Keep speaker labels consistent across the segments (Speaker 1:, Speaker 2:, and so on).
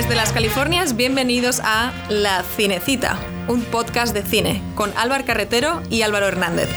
Speaker 1: Desde las Californias, bienvenidos a La Cinecita, un podcast de cine con Álvaro Carretero y Álvaro Hernández.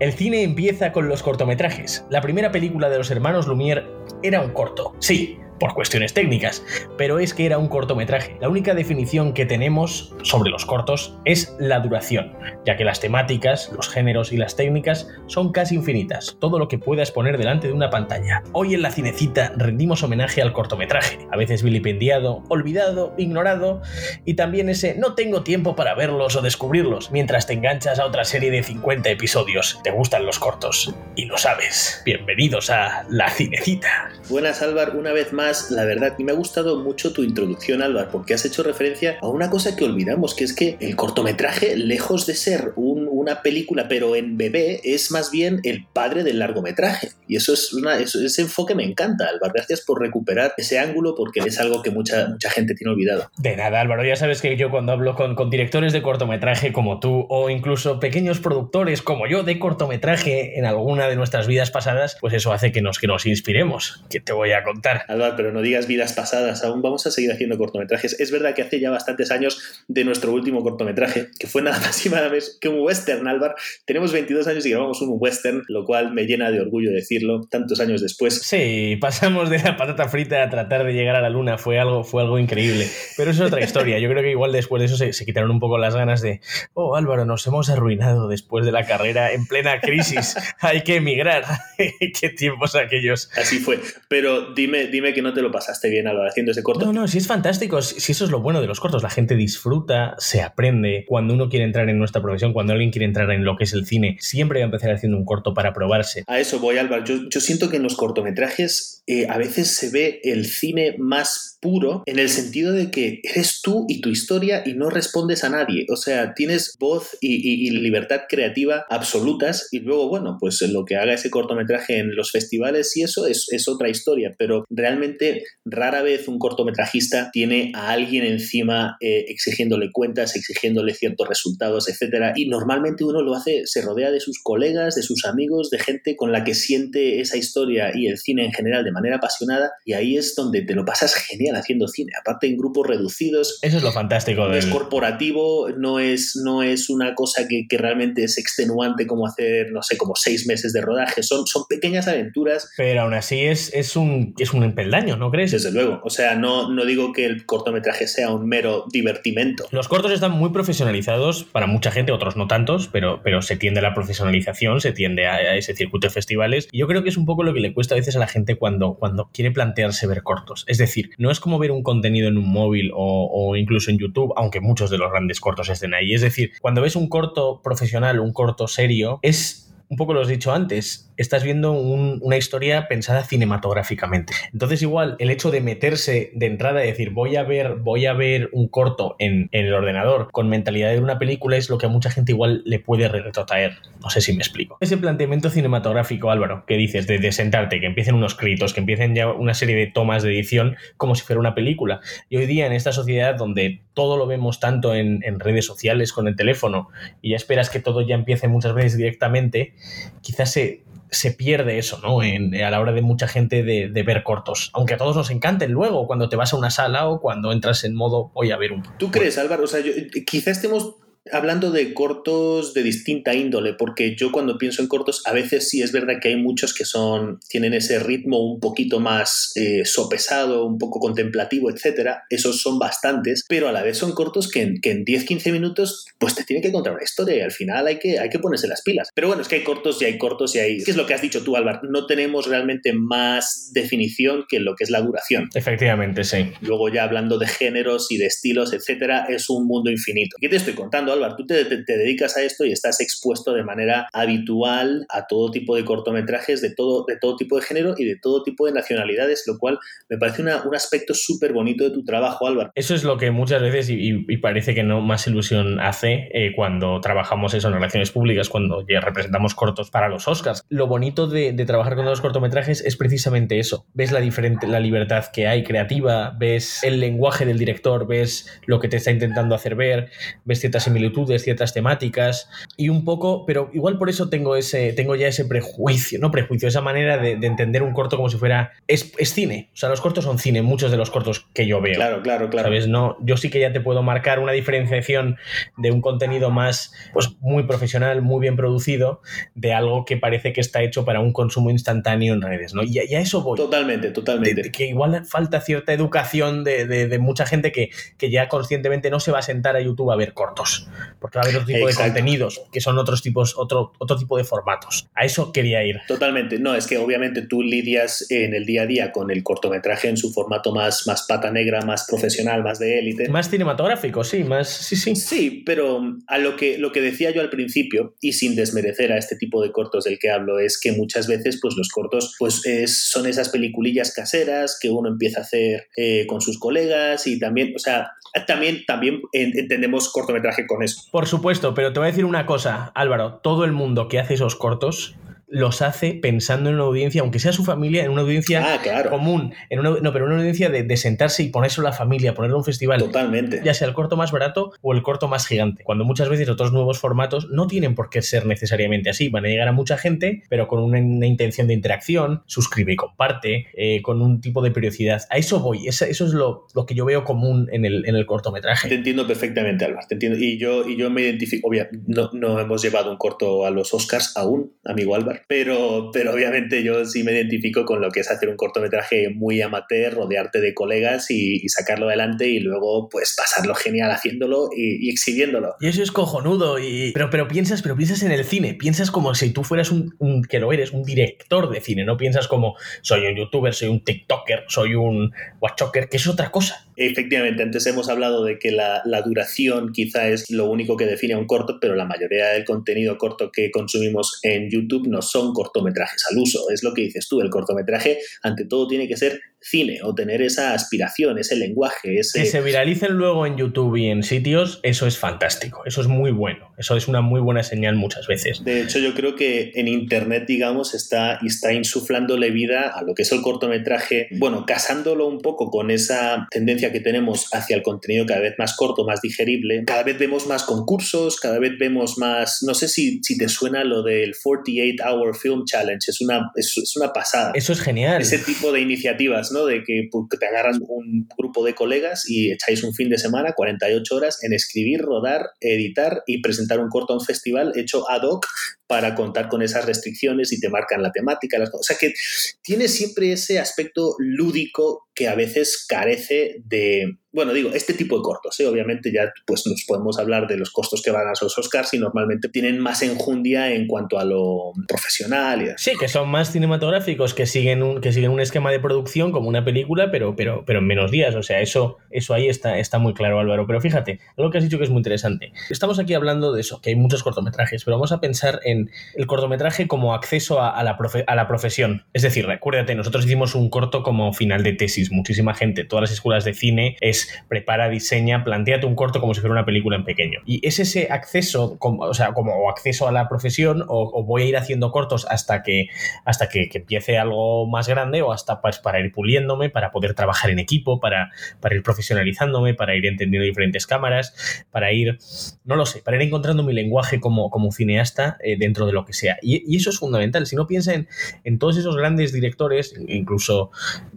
Speaker 2: El cine empieza con los cortometrajes. La primera película de los hermanos Lumière era un corto. Sí, por cuestiones técnicas, pero es que era un cortometraje. La única definición que tenemos sobre los cortos es la duración, ya que las temáticas, los géneros y las técnicas son casi infinitas, todo lo que puedas poner delante de una pantalla. Hoy en la cinecita rendimos homenaje al cortometraje, a veces vilipendiado, olvidado, ignorado, y también ese no tengo tiempo para verlos o descubrirlos, mientras te enganchas a otra serie de 50 episodios. Te gustan los cortos, y lo sabes. Bienvenidos a la cinecita.
Speaker 3: Buenas Álvaro, una vez más la verdad, me ha gustado mucho tu introducción, Álvaro, porque has hecho referencia a una cosa que olvidamos, que es que el cortometraje, lejos de ser una película, pero en bebé, es más bien el padre del largometraje. Y eso es una, ese enfoque me encanta, Álvaro. Gracias por recuperar ese ángulo, porque es algo que mucha, mucha gente tiene olvidado.
Speaker 2: De nada, Álvaro. Ya sabes que yo cuando hablo con, con directores de cortometraje como tú, o incluso pequeños productores como yo de cortometraje en alguna de nuestras vidas pasadas, pues eso hace que nos, que nos inspiremos. Que te voy a contar.
Speaker 3: Álvaro, pero no digas vidas pasadas, aún vamos a seguir haciendo cortometrajes. Es verdad que hace ya bastantes años de nuestro último cortometraje, que fue nada más y nada menos que un western, Álvaro. Tenemos 22 años y grabamos un western, lo cual me llena de orgullo decirlo, tantos años después.
Speaker 2: Sí, pasamos de la patata frita a tratar de llegar a la luna, fue algo, fue algo increíble. Pero eso es otra historia. Yo creo que igual después de eso se, se quitaron un poco las ganas de, oh Álvaro, nos hemos arruinado después de la carrera en plena crisis, hay que emigrar. Qué tiempos aquellos.
Speaker 3: Así fue. Pero dime, dime que no te lo pasaste bien Álvaro haciendo ese corto.
Speaker 2: No, no, sí es fantástico. Si eso es lo bueno de los cortos. La gente disfruta, se aprende. Cuando uno quiere entrar en nuestra profesión, cuando alguien quiere entrar en lo que es el cine, siempre va a empezar haciendo un corto para probarse.
Speaker 3: A eso voy, Álvaro. Yo, siento que en los cortometrajes eh, a veces se ve el cine más puro en el sentido de que eres tú y tu historia y no respondes a nadie. O sea, tienes voz y, libertad creativa absolutas y luego, bueno, pues lo que haga ese cortometraje en los festivales y eso es, es otra historia, pero realmente rara vez un cortometrajista tiene a alguien encima eh, exigiéndole cuentas, exigiéndole ciertos resultados, etcétera. Y normalmente uno lo hace, se rodea de sus colegas, de sus amigos, de gente con la que siente esa historia y el cine en general de manera apasionada. Y ahí es donde te lo pasas genial haciendo cine. Aparte en grupos reducidos.
Speaker 2: Eso es lo fantástico.
Speaker 3: No del... es corporativo, no es, no es una cosa que, que, realmente es extenuante como hacer, no sé, como seis meses de rodaje. Son, son pequeñas aventuras.
Speaker 2: Pero aún así es, es, un, es un peldaño, ¿no crees?
Speaker 3: Desde luego. O sea, no, no digo que el cortometraje sea un mero divertimento.
Speaker 2: Los cortos están muy profesionalizados para mucha gente, otros no tantos, pero, pero se tiende a la profesionalización, se tiende a, ese circuito de festivales. Y yo creo que es un poco lo que le cuesta a veces a la gente cuando, cuando quiere plantearse ver cortos. Es decir, no es como ver un contenido en un móvil o, o incluso en YouTube, aunque muchos de los grandes cortos estén ahí. Es decir, cuando ves un corto profesional, un corto serio, es un poco lo has dicho antes, estás viendo un, una historia pensada cinematográficamente. Entonces, igual, el hecho de meterse de entrada y decir voy a ver, voy a ver un corto en, el ordenador con mentalidad de una película es lo que a mucha gente igual le puede retrotraer. No sé si me explico. Ese planteamiento cinematográfico, Álvaro, que dices de, sentarte, que empiecen unos gritos, que empiecen ya una serie de tomas de edición como si fuera una película. Y hoy día, en esta sociedad donde todo lo vemos tanto en, en redes sociales con el teléfono y ya esperas que todo ya empiece muchas veces directamente, quizás se, se pierde eso, ¿no? En, a la hora de mucha gente de, de, ver cortos. Aunque a todos nos encanten luego, cuando te vas a una sala o cuando entras en modo voy a ver un.
Speaker 3: ¿Tú crees, Álvaro? O sea, yo, quizás estemos hablando de cortos de distinta índole, porque yo cuando pienso en cortos, a veces sí es verdad que hay muchos que son, tienen ese ritmo un poquito más eh, sopesado, un poco contemplativo, etcétera. Esos son bastantes, pero a la vez son cortos que en, que en 10-15 minutos, pues te tiene que contar una historia y al final hay que, hay que ponerse las pilas. Pero bueno, es que hay cortos y hay cortos y hay. ¿Qué es lo que has dicho tú, Álvaro? No tenemos realmente más definición que lo que es la duración.
Speaker 2: Efectivamente, sí.
Speaker 3: Luego, ya hablando de géneros y de estilos, etcétera, es un mundo infinito. ¿Qué te estoy contando? Álvaro, tú te, dedicas a esto y estás expuesto de manera habitual a todo tipo de cortometrajes de todo, de todo tipo de género y de todo tipo de nacionalidades, lo cual me parece un aspecto súper bonito de tu trabajo, Álvaro.
Speaker 2: Eso es lo que muchas veces, y, parece que no más ilusión hace eh, cuando trabajamos eso en relaciones públicas, cuando ya representamos cortos para los Oscars. Lo bonito de, trabajar con los cortometrajes es precisamente eso. Ves la, diferente, la libertad que hay creativa, ves el lenguaje del director, ves lo que te está intentando hacer ver, ves ciertas similitudes, ciertas temáticas y un poco, pero igual por eso tengo, ese, tengo ya ese prejuicio, no prejuicio, esa manera de, entender un corto como si fuera... Es, es, cine, o sea, los cortos son cine, muchos de los cortos que yo veo.
Speaker 3: Claro, claro, claro.
Speaker 2: ¿Sabes? No, yo sí que ya te puedo marcar una diferenciación de un contenido más, pues muy profesional, muy bien producido, de algo que parece que está hecho para un consumo instantáneo en redes, ¿no? Y a, eso voy.
Speaker 3: Totalmente, totalmente.
Speaker 2: que igual falta cierta educación de, de mucha gente que, que ya conscientemente no se va a sentar a YouTube a ver cortos, porque va a haber otro tipo de contenidos que son otros tipos, otro, otro tipo de formatos. A eso quería ir.
Speaker 3: Totalmente. No, es que obviamente tú lidias en el día a día con el cortometraje en su formato más, más pata negra, más profesional, más de élite.
Speaker 2: Más cinematográfico, sí, más. Sí, sí.
Speaker 3: Sí, pero a lo que, lo que decía yo al principio, y sin desmerecer a este tipo de cortos del que hablo, es que muchas veces pues, los cortos pues, son esas peliculillas caseras que uno empieza a hacer eh, con sus colegas y también, o sea, también, también entendemos cortometraje con
Speaker 2: Por supuesto, pero te voy a decir una cosa, Álvaro, todo el mundo que hace esos cortos los hace pensando en una audiencia, aunque sea su familia, en una audiencia
Speaker 3: ah,
Speaker 2: común, en una, no, pero una audiencia de, sentarse y ponerse la familia, ponerlo en un festival.
Speaker 3: Totalmente.
Speaker 2: Ya sea el corto más barato o el corto más gigante. Cuando muchas veces otros nuevos formatos no tienen por qué ser necesariamente así. Van a llegar a mucha gente, pero con una, intención de interacción, suscribe y comparte, eh, con un tipo de periodicidad. A eso voy. Eso, eso es lo, lo, que yo veo común en el, en el cortometraje.
Speaker 3: Te entiendo perfectamente, Álvaro. Te entiendo. Y yo, y yo me identifico. Obviamente, no, no hemos llevado un corto a los Oscars aún, amigo Álvaro pero, pero obviamente yo sí me identifico con lo que es hacer un cortometraje muy amateur, rodearte de colegas y, sacarlo adelante y luego pues pasarlo genial haciéndolo y, exhibiéndolo.
Speaker 2: Y eso es cojonudo, y, pero, pero, piensas, pero piensas en el cine, piensas como si tú fueras un, que lo eres, un director de cine, no piensas como soy un youtuber, soy un tiktoker, soy un watchoker, que es otra cosa.
Speaker 3: Efectivamente, antes hemos hablado de que la, la duración quizá es lo único que define a un corto, pero la mayoría del contenido corto que consumimos en YouTube no son cortometrajes al uso. Es lo que dices tú, el cortometraje ante todo tiene que ser cine o tener esa aspiración, ese lenguaje, ese...
Speaker 2: Que se viralicen luego en YouTube y en sitios, eso es fantástico, eso es muy bueno, eso es una muy buena señal muchas veces.
Speaker 3: De hecho, yo creo que en Internet, digamos, está, está insuflándole vida a lo que es el cortometraje, bueno, casándolo un poco con esa tendencia que tenemos hacia el contenido cada vez más corto, más digerible, cada vez vemos más concursos, cada vez vemos más, no sé si, si te suena lo del 48 Hour Film Challenge, es una, es, es una pasada.
Speaker 2: Eso es genial.
Speaker 3: Ese tipo de iniciativas de pues, que, te agarras un grupo de colegas y echáis un fin de semana, 48 horas, en escribir, rodar, editar y presentar un corto a un festival hecho ad hoc para contar con esas restricciones y te marcan la temática. Las, o sea que tiene siempre ese aspecto lúdico que a veces carece de, bueno, digo, este tipo de cortos, ¿eh? obviamente ya pues nos podemos hablar de los costos que van a los Oscars y normalmente tienen más enjundia en cuanto a lo profesional. Y
Speaker 2: sí, que son más cinematográficos, que siguen un, que siguen un esquema de producción como una película, pero, pero, pero en menos días. O sea, eso, eso ahí está, está muy claro, Álvaro. Pero fíjate, algo que has dicho que es muy interesante. Estamos aquí hablando de eso, que hay muchos cortometrajes, pero vamos a pensar en el cortometraje como acceso a, la, a la profesión. Es decir, recuérdate, nosotros hicimos un corto como final de tesis. Muchísima gente, todas las escuelas de cine, es prepara, diseña, planteate un corto como si fuera una película en pequeño. Y es ese acceso, o sea, como acceso a la profesión, o, voy a ir haciendo cortos hasta que, hasta que, empiece algo más grande, o hasta pues, para ir puliéndome, para poder trabajar en equipo, para, para ir profesionalizándome, para ir entendiendo diferentes cámaras, para ir, no lo sé, para ir encontrando mi lenguaje como, como cineasta eh, dentro de lo que sea. Y, eso es fundamental. Si no piensa en, todos esos grandes directores, incluso,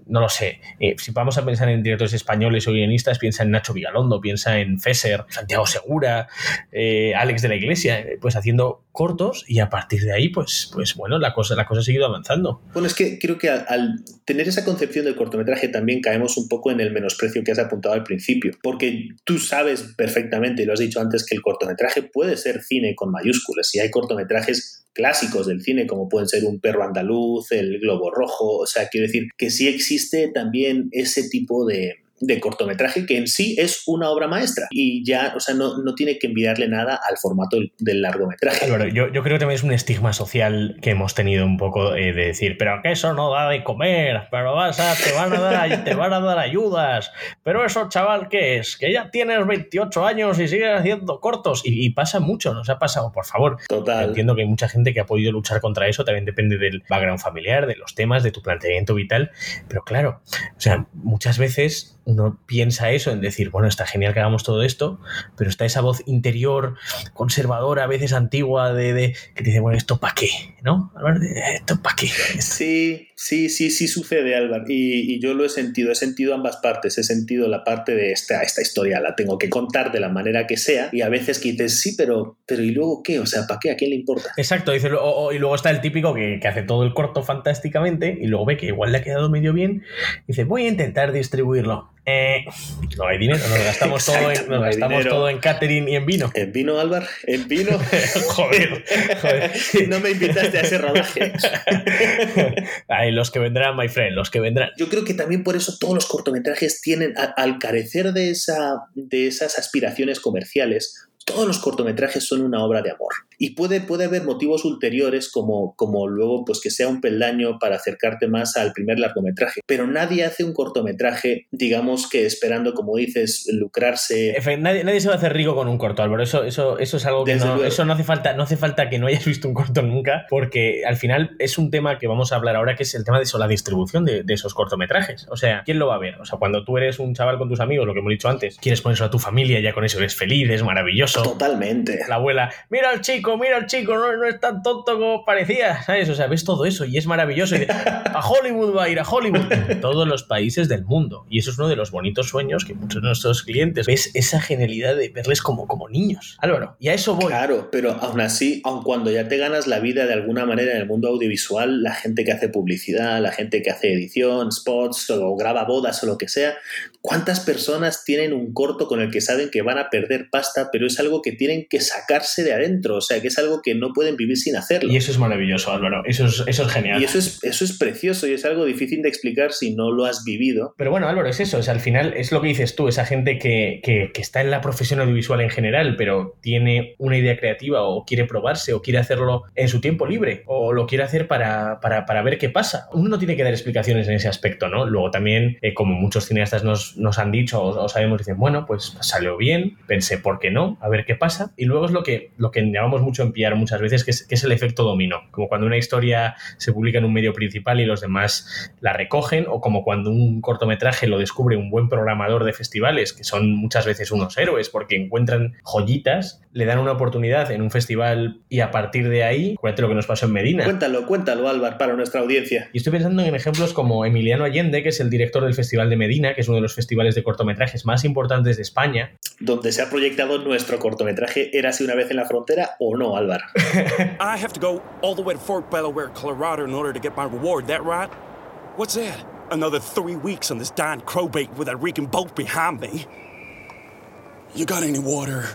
Speaker 2: no lo sé, eh, si vamos a pensar en directores españoles o guionistas, piensa en Nacho Vigalondo, piensa en Fesser, Santiago Segura, eh, Alex de la Iglesia, eh, pues haciendo cortos y a partir de ahí, pues, pues bueno, la cosa, la cosa ha seguido avanzando.
Speaker 3: Bueno, es que creo que al, tener esa concepción del cortometraje también caemos un poco en el menosprecio que has apuntado al principio, porque tú sabes perfectamente, y lo has dicho antes, que el cortometraje puede ser cine con mayúsculas y hay cortometrajes clásicos del cine, como pueden ser Un perro andaluz, El globo rojo, o sea, quiero decir que sí existe también ese tipo de, de cortometraje que en sí es una obra maestra y ya, o sea, no, no tiene que enviarle nada al formato del, largometraje.
Speaker 2: Claro, yo, yo, creo que también es un estigma social que hemos tenido un poco eh, de decir, pero que eso no da de comer, pero vas a, te, van a dar, te van a dar ayudas, pero eso, chaval, ¿qué es? Que ya tienes 28 años y sigues haciendo cortos y, pasa mucho, nos ha pasado, por favor.
Speaker 3: Total.
Speaker 2: Entiendo que hay mucha gente que ha podido luchar contra eso, también depende del background familiar, de los temas, de tu planteamiento vital, pero claro, o sea, muchas veces uno piensa eso en decir, bueno, está genial que hagamos todo esto, pero está esa voz interior, conservadora, a veces antigua, de, de que te dice, bueno, ¿esto para qué? ¿No? ¿Esto para qué?
Speaker 3: Sí, sí, sí, sí sucede, Álvaro. Y, yo lo he sentido, he sentido ambas partes. He sentido la parte de esta, esta historia, la tengo que contar de la manera que sea, y a veces que dices, sí, pero, pero ¿y luego qué? O sea, ¿para qué? ¿A quién le importa?
Speaker 2: Exacto, dice, y luego está el típico que, que, hace todo el corto fantásticamente y luego ve que igual le ha quedado medio bien, y dice, voy a intentar distribuirlo. Eh, no hay dinero, nos gastamos, todo, en, nos gastamos todo en catering y en vino.
Speaker 3: ¿En vino, Álvaro? ¿En vino?
Speaker 2: joder, joder.
Speaker 3: no me invitaste a ese rodaje.
Speaker 2: Ay, los que vendrán, my friend, los que vendrán.
Speaker 3: Yo creo que también por eso todos los cortometrajes tienen, al carecer de, esa, de esas aspiraciones comerciales, todos los cortometrajes son una obra de amor. Y puede, puede haber motivos ulteriores como, como luego pues que sea un peldaño para acercarte más al primer largometraje. Pero nadie hace un cortometraje, digamos que esperando, como dices, lucrarse.
Speaker 2: nadie, nadie se va a hacer rico con un corto, Álvaro. Eso, eso, eso es algo que no, eso no hace falta, no hace falta que no hayas visto un corto nunca, porque al final es un tema que vamos a hablar ahora, que es el tema de eso, la distribución de, de esos cortometrajes. O sea, ¿quién lo va a ver? O sea, cuando tú eres un chaval con tus amigos, lo que hemos dicho antes, quieres ponerlo a tu familia, ya con eso eres feliz, es maravilloso
Speaker 3: Totalmente.
Speaker 2: La abuela, mira al chico, mira al chico, no, no es tan tonto como parecía, ¿sabes? O sea, ves todo eso y es maravilloso. a Hollywood va a ir, a Hollywood. En todos los países del mundo. Y eso es uno de los bonitos sueños que muchos de nuestros clientes ves esa genialidad de verles como, como niños. Álvaro, y a eso voy.
Speaker 3: Claro, pero aún así, aun cuando ya te ganas la vida de alguna manera en el mundo audiovisual, la gente que hace publicidad, la gente que hace edición, spots o graba bodas o lo que sea, ¿cuántas personas tienen un corto con el que saben que van a perder pasta, pero es algo que tienen que sacarse de adentro, o sea, que es algo que no pueden vivir sin hacerlo.
Speaker 2: Y eso es maravilloso, Álvaro, eso es, eso es genial.
Speaker 3: Y eso es, eso es precioso y es algo difícil de explicar si no lo has vivido.
Speaker 2: Pero bueno, Álvaro, es eso, al final es lo que dices tú, esa gente que, que, está en la profesión audiovisual en general, pero tiene una idea creativa o quiere probarse o quiere hacerlo en su tiempo libre o lo quiere hacer para, para, para ver qué pasa. Uno no tiene que dar explicaciones en ese aspecto, ¿no? Luego también, eh, como muchos cineastas nos, nos han dicho o, sabemos, dicen, bueno, pues salió bien, pensé, ¿por qué no? A ver qué pasa y luego es lo que, lo que llamamos mucho en PR muchas veces, que es, que es el efecto dominó. Como cuando una historia se publica en un medio principal y los demás la recogen, o como cuando un cortometraje lo descubre un buen programador de festivales, que son muchas veces unos héroes porque encuentran joyitas, le dan una oportunidad en un festival y a partir de ahí, cuéntate lo que nos pasó en Medina.
Speaker 3: Cuéntalo, cuéntalo, Álvaro, para nuestra audiencia.
Speaker 2: Y estoy pensando en ejemplos como Emiliano Allende, que es el director del Festival de Medina, que es uno de los festivales de cortometrajes más importantes de España.
Speaker 3: Donde se ha proyectado nuestro cortometraje era así una vez en la frontera o no, Álvaro? I have to go all the way to Fort Belvoir, Colorado in order to get my reward, that right? What's that? Another three weeks on this darn crowbait with a reeking boat behind me. You got any water?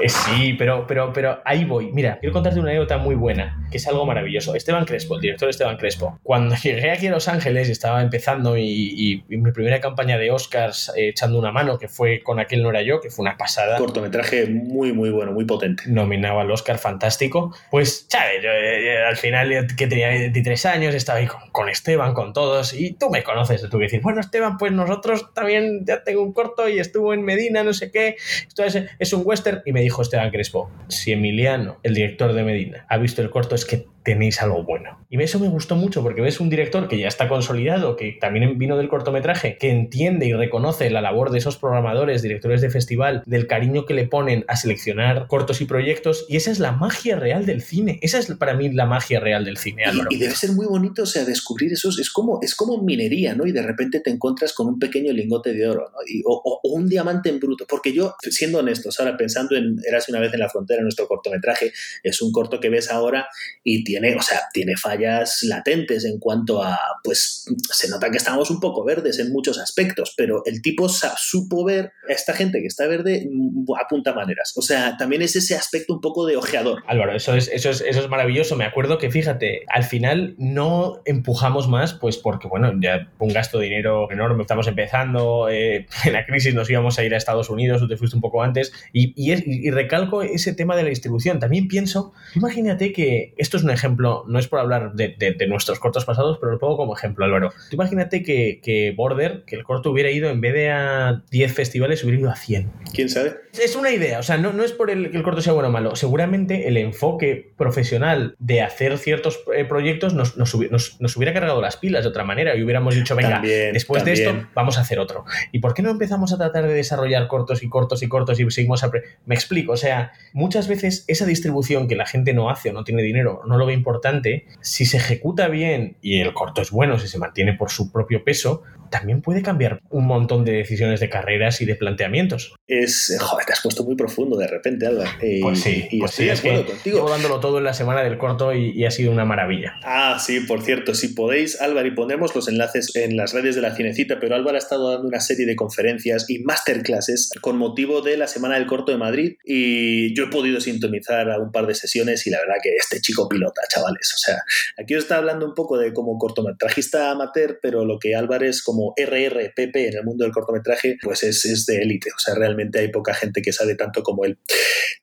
Speaker 2: Eh, sí, pero, pero, pero ahí voy. Mira, quiero contarte una anécdota muy buena, que es algo maravilloso. Esteban Crespo, el director Esteban Crespo. Cuando llegué aquí a Los Ángeles, estaba empezando y, mi primera campaña de Oscars eh, echando una mano, que fue con aquel no era yo, que fue una pasada.
Speaker 3: Cortometraje muy, muy bueno, muy potente.
Speaker 2: Nominaba al Oscar, fantástico. Pues, ¿sabes? Yo, eh, al final, que tenía 23 años, estaba ahí con, Esteban, con todos, y tú me conoces. Tuve que decir, bueno, Esteban, pues nosotros también ya tengo un corto y estuvo en Medina, no sé qué. Esto es, es un western y me dijo Esteban Crespo, si Emiliano, el director de Medina, ha visto el corto es que tenéis algo bueno. Y eso me gustó mucho porque ves un director que ya está consolidado, que también vino del cortometraje, que entiende y reconoce la labor de esos programadores, directores de festival, del cariño que le ponen a seleccionar cortos y proyectos. Y esa es la magia real del cine. Esa es para mí la magia real del cine.
Speaker 3: Y, debe ser muy bonito, o sea, descubrir esos. Es como, es como minería, ¿no? Y de repente te encuentras con un pequeño lingote de oro, ¿no? o, un diamante en bruto. Porque yo, siendo honestos, ahora pensando en Eras una vez en la frontera, nuestro cortometraje, es un corto que ves ahora y tiene, o sea, tiene fallas latentes en cuanto a, pues, se nota que estamos un poco verdes en muchos aspectos, pero el tipo supo ver a esta gente que está verde mm, apunta maneras. O sea, también es ese aspecto un poco de ojeador.
Speaker 2: Álvaro, eso es, eso es, eso es maravilloso. Me acuerdo que, fíjate, al final no empujamos más, pues porque, bueno, ya un gasto de dinero enorme, estamos empezando, eh, en la crisis nos íbamos a ir a Estados Unidos, tú te fuiste un poco antes, y, y, recalco ese tema de la distribución. También pienso, imagínate que esto es un ejemplo, no es por hablar de, de, nuestros cortos pasados, pero lo pongo como ejemplo, Álvaro. Tú imagínate que, que Border, que el corto hubiera ido en vez de a 10 festivales, hubiera ido a 100.
Speaker 3: ¿Quién sabe?
Speaker 2: Es una idea, o sea, no, no es por el que el corto sea bueno o malo. Seguramente el enfoque profesional de hacer ciertos eh, proyectos nos, nos, nos, hubiera cargado las pilas de otra manera y hubiéramos dicho, venga, después de esto vamos a hacer otro. ¿Y por qué no empezamos a tratar de desarrollar cortos y cortos y cortos y seguimos a... Me explico, o sea, muchas veces esa distribución que la gente no hace o no tiene dinero, no lo ve importante, si se ejecuta bien y el corto es bueno, si se mantiene por su propio peso, también puede cambiar un montón de decisiones de carreras y de planteamientos.
Speaker 3: Es, joder, te has puesto muy profundo de repente, Álvaro.
Speaker 2: pues sí, y pues sí, es que contigo. Llevo dándolo todo en la semana del corto y, ha sido una maravilla.
Speaker 3: Ah, sí, por cierto, si podéis, Álvaro, y pondremos los enlaces en las redes de la Cinecita, pero Álvaro ha estado dando una serie de conferencias y masterclasses con motivo de la Semana del Corto de Madrid y yo he podido sintonizar a un par de sesiones y la verdad que este chico pilota, chavales. O sea, aquí os está hablando un poco de como cortometrajista amateur, pero lo que Álvaro es como RRPP en el mundo del cortometraje, pues es, es de élite. O sea, realmente hay poca gente que sabe tanto como él.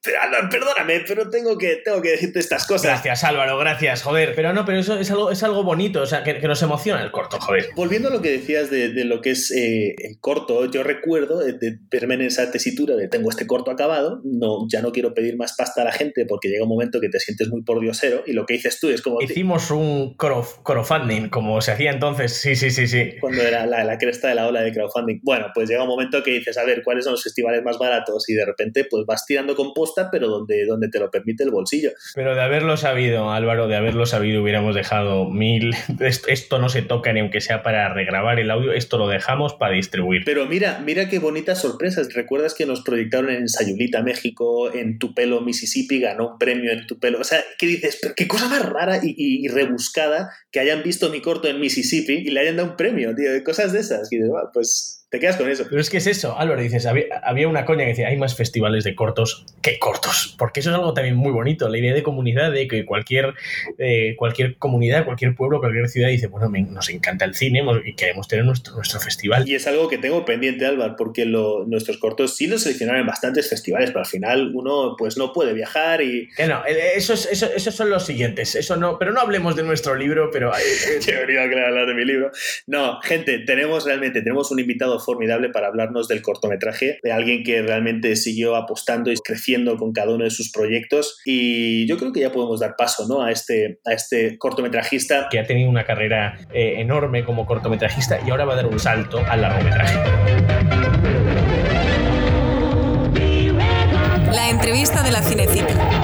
Speaker 3: Pero, perdóname, pero tengo que, tengo que decirte estas cosas.
Speaker 2: Gracias, Álvaro, gracias, joder. Pero no, pero eso es algo, es algo bonito, o sea, que, nos emociona el corto, joder.
Speaker 3: Volviendo a lo que decías de, de lo que es eh, el corto, yo recuerdo de, verme en esa tesitura de tengo este corto acabado, no, ya no quiero pedir más pasta a la gente porque llega un momento que te sientes muy por diosero y lo que dices tú es como...
Speaker 2: Hicimos un crowdfunding, como se hacía entonces, sí, sí, sí, sí.
Speaker 3: Cuando era la, la cresta de la ola de crowdfunding. Bueno, pues llega un momento que dices, a ver, ¿cuáles son los festivales más baratos? Y de repente, pues vas tirando composta, pero donde, donde te lo permite el bolsillo.
Speaker 2: Pero de haberlo sabido, Álvaro, de haberlo sabido, hubiéramos dejado mil. Esto no se toca ni aunque sea para regrabar el audio, esto lo dejamos para distribuir.
Speaker 3: Pero mira, mira qué bonitas sorpresas. ¿Recuerdas que nos proyectaron en Sayulita, México, en Tupelo, Mississippi, ganó un premio en Tupelo? O sea, ¿qué dices? Pero qué cosa más rara y, y rebuscada que hayan visto mi corto en Mississippi y le hayan dado un premio, tío. Cosas de esas. Y dices, pues te quedas con eso.
Speaker 2: Pero es que es eso, Álvaro, dices, había, una coña que decía, hay más festivales de cortos que cortos, porque eso es algo también muy bonito, la idea de comunidad, de que cualquier, eh, cualquier comunidad, cualquier pueblo, cualquier ciudad dice, bueno, nos encanta el cine y queremos tener nuestro, nuestro festival.
Speaker 3: Y es algo que tengo pendiente, Álvaro, porque lo, nuestros cortos sí los seleccionaron en bastantes festivales, pero al final uno pues no puede viajar y...
Speaker 2: Que no, eh, esos, esos, son los siguientes, eso no, pero no hablemos de nuestro libro, pero...
Speaker 3: Yo he venido a hablar de mi libro. No, gente, tenemos realmente, tenemos un invitado formidable para hablarnos del cortometraje, de alguien que realmente siguió apostando y creciendo con cada uno de sus proyectos. Y yo creo que ya podemos dar paso ¿no? a, este, a este cortometrajista.
Speaker 2: Que ha tenido una carrera eh, enorme como cortometrajista y ahora va a dar un salto al largometraje.
Speaker 1: La entrevista de la Cinecita.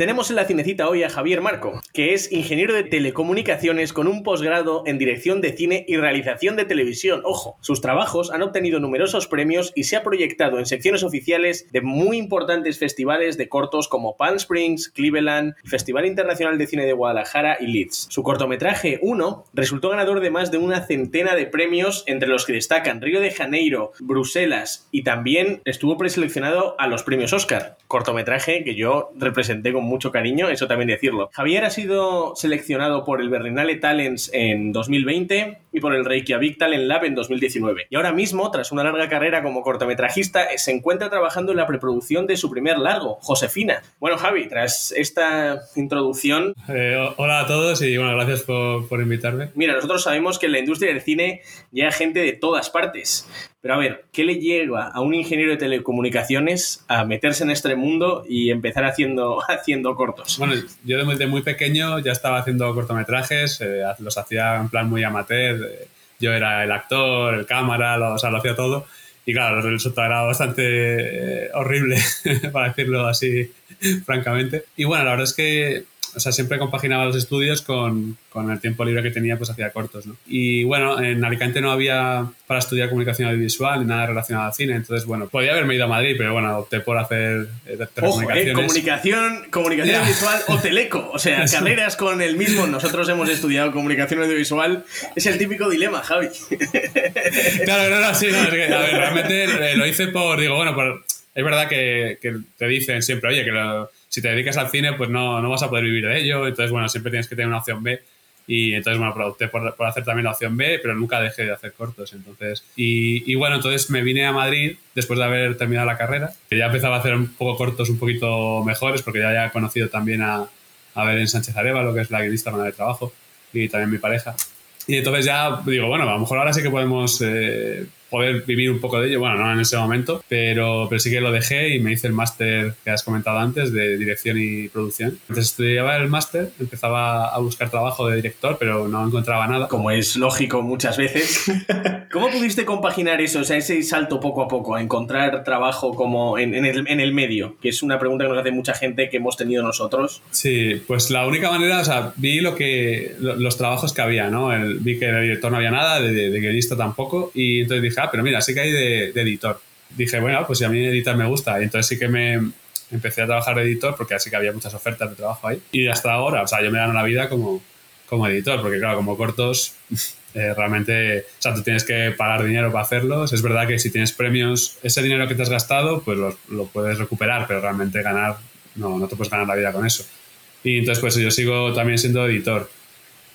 Speaker 2: Tenemos en la cinecita hoy a Javier Marco, que es ingeniero de telecomunicaciones con un posgrado en dirección de cine y realización de televisión. Ojo, sus trabajos han obtenido numerosos premios y se ha proyectado en secciones oficiales de muy importantes festivales de cortos como Palm Springs, Cleveland, Festival Internacional de Cine de Guadalajara y Leeds. Su cortometraje 1 resultó ganador de más de una centena de premios, entre los que destacan Río de Janeiro, Bruselas y también estuvo preseleccionado a los premios Oscar. Cortometraje que yo representé con mucho cariño, eso también decirlo. Javier ha sido seleccionado por el Berlinale Talents en 2020 y por el Reykjavik Talent Lab en 2019. Y ahora mismo, tras una larga carrera como cortometrajista, se encuentra trabajando en la preproducción de su primer largo, Josefina. Bueno, Javi, tras esta introducción...
Speaker 4: Eh, hola a todos y bueno, gracias por, por invitarme.
Speaker 2: Mira, nosotros sabemos que en la industria del cine llega gente de todas partes. Pero a ver, ¿qué le lleva a un ingeniero de telecomunicaciones a meterse en este mundo y empezar haciendo, haciendo cortos?
Speaker 4: Bueno, yo desde muy pequeño ya estaba haciendo cortometrajes, eh, los hacía en plan muy amateur. Eh, yo era el actor, el cámara, lo, o sea, lo hacía todo. Y claro, el resultado era bastante eh, horrible, para decirlo así francamente. Y bueno, la verdad es que o sea, siempre compaginaba los estudios con, con, el tiempo libre que tenía, pues hacía cortos, ¿no? Y bueno, en Alicante no había para estudiar comunicación audiovisual ni nada relacionado al cine, entonces bueno, podía haberme ido a Madrid, pero bueno, opté por hacer
Speaker 5: eh, Ojo, eh, comunicación, comunicación audiovisual o teleco, o sea, carreras con el mismo, nosotros hemos estudiado comunicación audiovisual, es el típico dilema, Javi.
Speaker 4: claro, no, no, sí, no, es que, a ver, realmente eh, lo hice por, digo, bueno, por, es verdad que, que te dicen siempre, oye, que lo, si te dedicas al cine, pues no, no vas a poder vivir de ello. Entonces, bueno, siempre tienes que tener una opción B. Y entonces, bueno, opté por, por, hacer también la opción B, pero nunca dejé de hacer cortos. Entonces, y, y, bueno, entonces me vine a Madrid después de haber terminado la carrera, que ya empezaba a hacer un poco cortos un poquito mejores, porque ya había conocido también a, a Belén Sánchez Arevalo, que es la guionista de trabajo, y también mi pareja. Y entonces ya digo, bueno, a lo mejor ahora sí que podemos eh, poder vivir un poco de ello. Bueno, no en ese momento, pero, pero sí que lo dejé y me hice el máster que has comentado antes de dirección y producción. Entonces estudiaba el máster, empezaba a buscar trabajo de director, pero no encontraba nada.
Speaker 5: Como es lógico muchas veces. ¿Cómo pudiste compaginar eso, o sea, ese salto poco a poco, a encontrar trabajo como en, en, el, en el medio? Que es una pregunta que nos hace mucha gente que hemos tenido nosotros.
Speaker 4: Sí, pues la única manera, o sea, vi lo que, los trabajos que había, ¿no? El, vi que de director no había nada, de, de, de guionista tampoco, y entonces dije, pero mira, sí que hay de, editor. Dije, bueno, pues si a mí editar me gusta. Y entonces sí que me empecé a trabajar de editor porque así que había muchas ofertas de trabajo ahí. Y hasta ahora, o sea, yo me gano la vida como, como editor, porque claro, como cortos, eh, realmente, o sea, tú tienes que pagar dinero para hacerlos. Es verdad que si tienes premios, ese dinero que te has gastado, pues lo, lo puedes recuperar, pero realmente ganar, no, no te puedes ganar la vida con eso. Y entonces, pues yo sigo también siendo editor.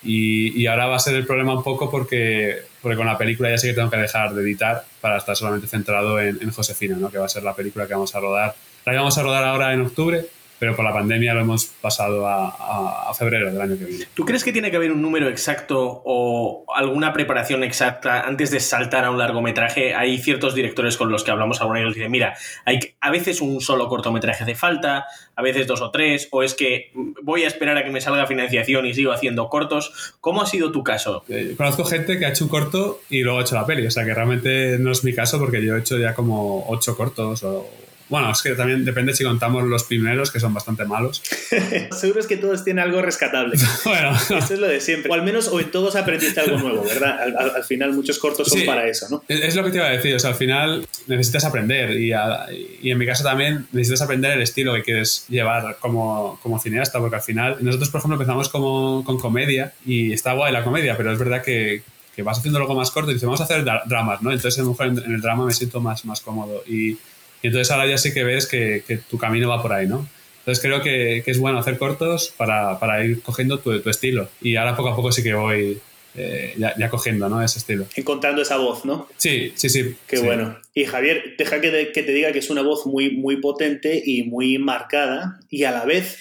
Speaker 4: Y, y, ahora va a ser el problema un poco porque, porque con la película ya sé que tengo que dejar de editar para estar solamente centrado en, en Josefina, ¿no? que va a ser la película que vamos a rodar. La vamos a rodar ahora en octubre, pero por la pandemia lo hemos pasado a, a, a, febrero del año que viene.
Speaker 5: ¿Tú crees que tiene que haber un número exacto o alguna preparación exacta antes de saltar a un largometraje? Hay ciertos directores con los que hablamos alguna vez y dicen, mira, hay, a veces un solo cortometraje hace falta, a veces dos o tres, o es que voy a esperar a que me salga financiación y sigo haciendo cortos. ¿Cómo ha sido tu caso?
Speaker 4: Eh, conozco gente que ha hecho un corto y luego ha hecho la peli, o sea que realmente no es mi caso porque yo he hecho ya como ocho cortos o bueno, es que también depende si contamos los primeros, que son bastante malos.
Speaker 3: Seguro es que todos tienen algo rescatable. bueno. Eso es lo de siempre. O al menos o en todos aprendiste algo nuevo, ¿verdad? Al, al, al final muchos cortos son sí, para eso, ¿no?
Speaker 4: Es lo que te iba a decir. O sea, al final necesitas aprender y, a, y, en mi caso también necesitas aprender el estilo que quieres llevar como, como cineasta, porque al final nosotros, por ejemplo, empezamos como, con comedia y está guay la comedia, pero es verdad que, que vas haciendo algo más corto y dices, vamos a hacer dramas, ¿no? Entonces a lo mejor en, en el drama me siento más, más cómodo y y entonces ahora ya sí que ves que, que tu camino va por ahí, ¿no? Entonces creo que, que es bueno hacer cortos para, para ir cogiendo tu, tu, estilo. Y ahora poco a poco sí que voy eh, ya, ya, cogiendo ¿no? ese estilo.
Speaker 3: Encontrando esa voz, ¿no?
Speaker 4: Sí, sí, sí.
Speaker 3: Qué
Speaker 4: sí.
Speaker 3: bueno. Y Javier, deja que te, que te diga que es una voz muy, muy potente y muy marcada y a la vez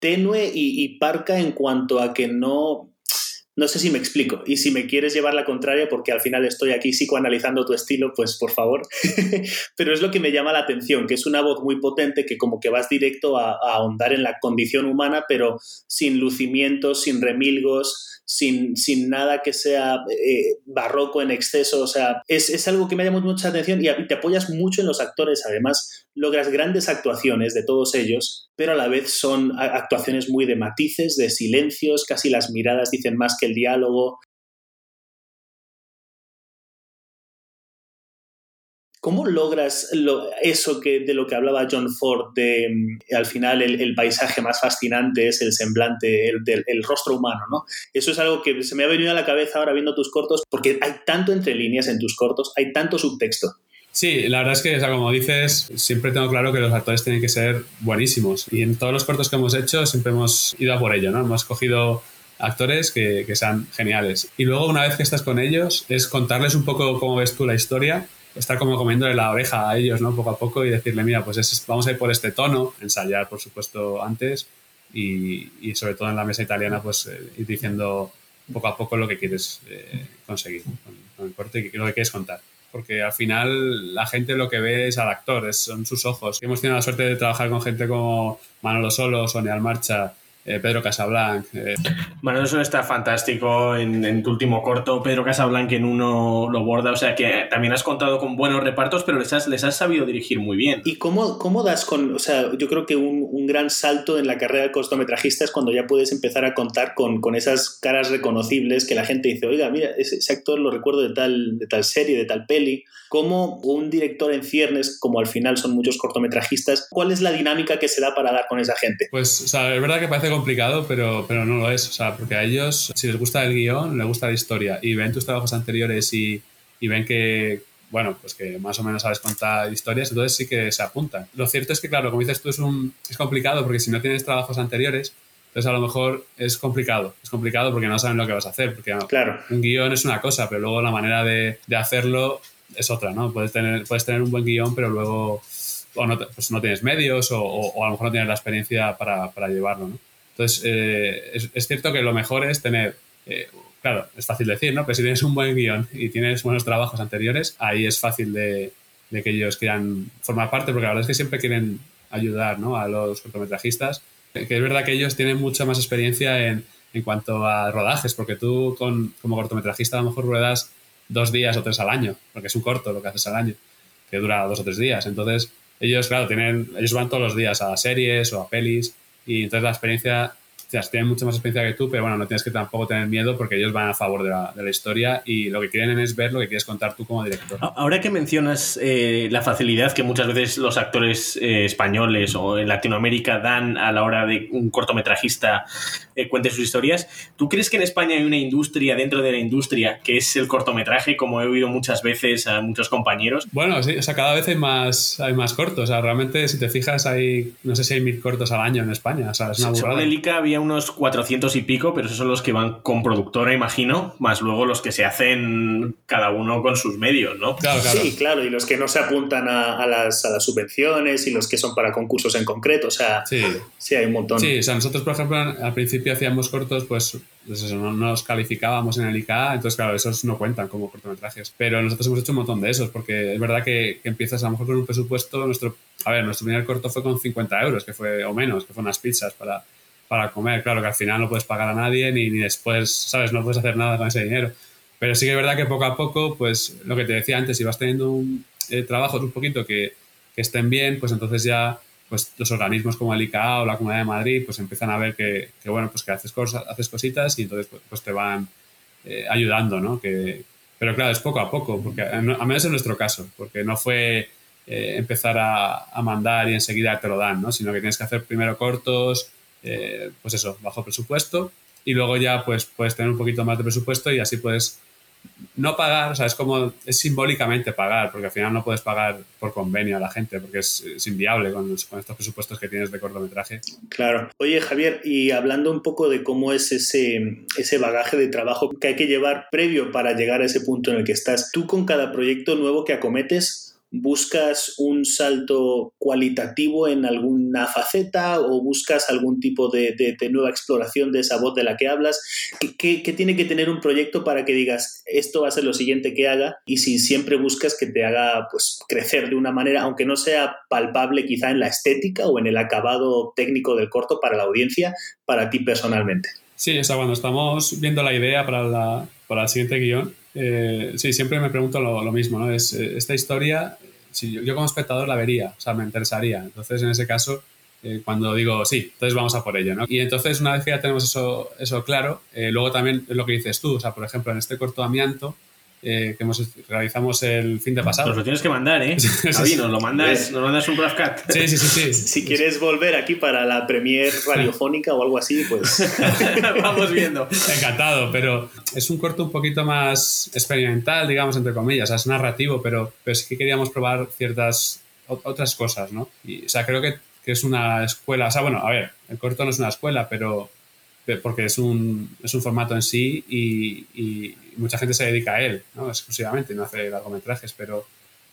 Speaker 3: tenue y, y parca en cuanto a que no no sé si me explico. Y si me quieres llevar la contraria, porque al final estoy aquí psicoanalizando tu estilo, pues por favor. Pero es lo que me llama la atención, que es una voz muy potente que como que vas directo a, ahondar en la condición humana, pero sin lucimientos, sin remilgos, sin, sin nada que sea eh, barroco en exceso. O sea, es, es, algo que me llama mucha atención y, y te apoyas mucho en los actores. Además, logras grandes actuaciones de todos ellos, pero a la vez son actuaciones muy de matices, de silencios, casi las miradas dicen más que el diálogo. ¿Cómo logras lo, eso que, de lo que hablaba John Ford, de mm, al final el, paisaje más fascinante es el semblante, el rostro humano, ¿no? Eso es algo que se me ha venido a la cabeza ahora viendo tus cortos, porque hay tanto entre líneas en tus cortos, hay tanto subtexto.
Speaker 4: Sí, la verdad es que, o sea, como dices, siempre tengo claro que los actores tienen que ser buenísimos. Y en todos los cortos que hemos hecho siempre hemos ido a por ello, ¿no? Hemos cogido actores que, que sean geniales. Y luego, una vez que estás con ellos, es contarles un poco cómo ves tú la historia estar como comiéndole la oreja a ellos, ¿no? Poco a poco y decirle, mira, pues es, vamos a ir por este tono, ensayar, por supuesto, antes y, sobre todo en la mesa italiana, pues eh, ir diciendo poco a poco lo que quieres eh, conseguir con, con, el corte y lo que quieres contar. Porque al final la gente lo que ve es al actor, es, son sus ojos. Hemos tenido la suerte de trabajar con gente como Manolo Solo, Sonia Almarcha, eh, Pedro Casablanc. Eh.
Speaker 5: Bueno, eso está fantástico en, tu último corto. Pedro Casablanc en uno lo borda. O sea que también has contado con buenos repartos, pero les has, les has sabido dirigir muy bien.
Speaker 3: ¿Y cómo, cómo das con.? O sea, yo creo que un, un gran salto en la carrera de cortometrajista es cuando ya puedes empezar a contar con, con esas caras reconocibles que la gente dice, oiga, mira, ese, ese, actor lo recuerdo de tal, de tal serie, de tal peli. ¿Cómo un director en ciernes, como al final son muchos cortometrajistas, cuál es la dinámica que se da para dar con esa gente?
Speaker 4: Pues, o sea, es verdad que parece complicado, pero, pero no lo es. O sea, porque a ellos, si les gusta el guion, les gusta la historia y ven tus trabajos anteriores y, y ven que, bueno, pues que más o menos sabes contar historias, entonces sí que se apuntan. Lo cierto es que, claro, como dices tú, es, un, es complicado porque si no tienes trabajos anteriores, entonces a lo mejor es complicado. Es complicado porque no saben lo que vas a hacer. Porque
Speaker 3: claro.
Speaker 4: un guion es una cosa, pero luego la manera de, de hacerlo es otra, ¿no? Puedes tener, puedes tener un buen guion, pero luego o no, pues no tienes medios o, o, a lo mejor no tienes la experiencia para, para llevarlo, ¿no? Entonces, eh, es, cierto que lo mejor es tener, eh, claro, es fácil decir, ¿no? Pero si tienes un buen guion y tienes buenos trabajos anteriores, ahí es fácil de, que ellos quieran formar parte, porque la verdad es que siempre quieren ayudar, ¿no? A los cortometrajistas, que es verdad que ellos tienen mucha más experiencia en, cuanto a rodajes, porque tú como cortometrajista a lo mejor ruedas dos días o tres al año, porque es un corto lo que haces al año, que dura dos o tres días. Entonces, ellos, claro, tienen, ellos van todos los días a series o a pelis y entonces la experiencia, o sea, tienen mucha más experiencia que tú, pero bueno, no tienes que tampoco tener miedo porque ellos van a favor de la, de la historia y lo que quieren es ver lo que quieres contar tú como director.
Speaker 5: Ahora que mencionas eh, la facilidad que muchas veces los actores eh, españoles o en Latinoamérica dan a la hora de un cortometrajista eh, cuente sus historias, ¿tú crees que en España hay una industria dentro de la industria que es el cortometraje, como he oído muchas veces a muchos compañeros?
Speaker 4: Bueno, sí, o sea, cada vez hay más, hay más cortos. O sea, realmente, si te fijas, hay, no sé si hay mil cortos al año en España. O sea, es una
Speaker 5: Según el ICA había unos 400 y pico, pero esos son los que van con productora, imagino, más luego los que se hacen cada uno con sus medios, ¿no?
Speaker 3: Claro, claro. Sí, claro, y los que no se apuntan a, a, las, a, las, subvenciones y los que son para concursos en concreto, o sea,
Speaker 4: sí,
Speaker 3: sí hay un montón.
Speaker 4: Sí, o sea, nosotros, por ejemplo, al principio hacíamos cortos, pues, pues eso, no nos calificábamos en el ICA, entonces, claro, esos no cuentan como cortometrajes, pero nosotros hemos hecho un montón de esos, porque es verdad que, empiezas a lo mejor con un presupuesto, nuestro, a ver, nuestro primer corto fue con 50 euros, que fue, o menos, que fue unas pizzas para para comer. Claro que al final no puedes pagar a nadie ni, después, ¿sabes? No puedes hacer nada con ese dinero. Pero sí que es verdad que poco a poco, pues lo que te decía antes, si vas teniendo un, eh, trabajos un poquito que, estén bien, pues entonces ya pues los organismos como el ICA o la Comunidad de Madrid pues empiezan a ver que, bueno, pues que haces, cosas, haces cositas y entonces pues, pues te van eh, ayudando, ¿no? Que, pero claro, es poco a poco, porque a menos en nuestro caso, porque no fue eh, empezar a, a, mandar y enseguida te lo dan, ¿no? Sino que tienes que hacer primero cortos, eh, pues eso, bajo presupuesto y luego ya pues puedes tener un poquito más de presupuesto y así puedes no pagar, o sea, es como, es simbólicamente pagar, porque al final no puedes pagar por convenio a la gente, porque es, inviable con, estos presupuestos que tienes de cortometraje.
Speaker 3: Claro. Oye, Javier, y hablando un poco de cómo es ese, ese bagaje de trabajo que hay que llevar previo para llegar a ese punto en el que estás, tú con cada proyecto nuevo que acometes, ¿Buscas un salto cualitativo en alguna faceta o buscas algún tipo de, nueva exploración de esa voz de la que hablas? ¿Qué, ¿Qué, ¿Qué, tiene que tener un proyecto para que digas esto va a ser lo siguiente que haga? Y si siempre buscas que te haga pues, crecer de una manera, aunque no sea palpable quizá en la estética o en el acabado técnico del corto para la audiencia, para ti personalmente.
Speaker 4: Sí, o sea, cuando estamos viendo la idea para, la, para el siguiente guion, eh, sí, siempre me pregunto lo, mismo, ¿no? Es, eh, esta historia, si yo, yo, como espectador la vería, o sea, me interesaría. Entonces, en ese caso, eh, cuando digo, sí, entonces vamos a por ello, ¿no? Y entonces, una vez que ya tenemos eso, eso claro, eh, luego también es lo que dices tú, o sea, por ejemplo, en este corto amianto, eh, que hemos, realizamos el fin de pasado.
Speaker 5: Nos lo tienes que mandar, ¿eh? Javi, nos lo mandas, nos mandas un rough cut.
Speaker 4: Sí, sí, sí, sí.
Speaker 3: Si quieres volver aquí para la premier radiofónica o algo así, pues
Speaker 5: vamos viendo.
Speaker 4: Encantado, pero es un corto un poquito más experimental, digamos, entre comillas. O sea, es narrativo, pero, pero sí que queríamos probar ciertas otras cosas, ¿no? Y, o sea, creo que, que es una escuela. O sea, bueno, a ver, el corto no es una escuela, pero porque es un, es un formato en sí y, y, mucha gente se dedica a él, ¿no? exclusivamente, no hace largometrajes, pero,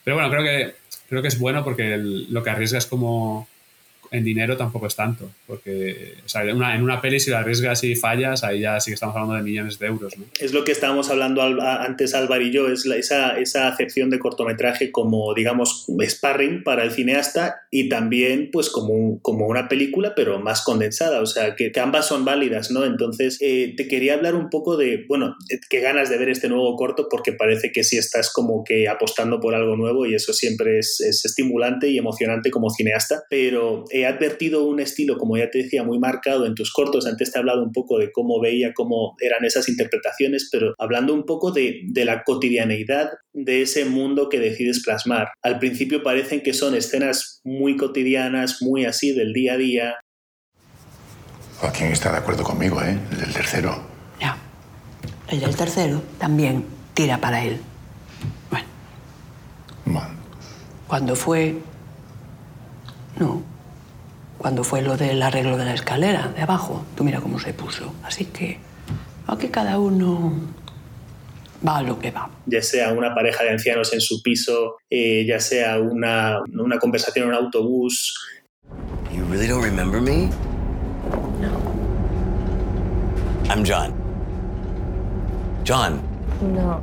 Speaker 4: pero bueno, creo que, creo que es bueno porque el, lo que arriesga es como en dinero tampoco es tanto, porque en una peli si la arriesgas y fallas, ahí ya sí que estamos hablando de millones de euros.
Speaker 3: Es lo que estábamos hablando antes Álvaro y yo, es esa, esa acepción de cortometraje como, digamos, sparring para el cineasta y también pues como, como una película, pero más condensada, o sea, que, ambas son válidas, ¿no? Entonces, eh, te quería hablar un poco de, bueno, qué ganas de ver este nuevo corto, porque parece que sí estás como que apostando por algo nuevo y eso siempre es, es estimulante y emocionante como cineasta, pero he advertido un estilo, como ya te decía, muy marcado en tus cortos. Antes te he hablado un poco de cómo veía, cómo eran esas interpretaciones, pero hablando un poco de, de la cotidianeidad de ese mundo que decides plasmar. Al principio parecen que son escenas muy cotidianas, muy así del día a día.
Speaker 6: Joaquín está de acuerdo conmigo, ¿eh? El del tercero.
Speaker 7: Ya. El del tercero también tira para él. Bueno.
Speaker 6: Bueno.
Speaker 7: Cuando fue... No, cuando fue lo del arreglo de la escalera de abajo. Tú mira cómo se puso. Así que aquí cada uno va a lo que va.
Speaker 3: Ya sea una pareja de ancianos en su piso, eh, ya sea una, una conversación en un autobús.
Speaker 8: You really don't remember me?
Speaker 7: No.
Speaker 8: I'm John. John.
Speaker 9: No.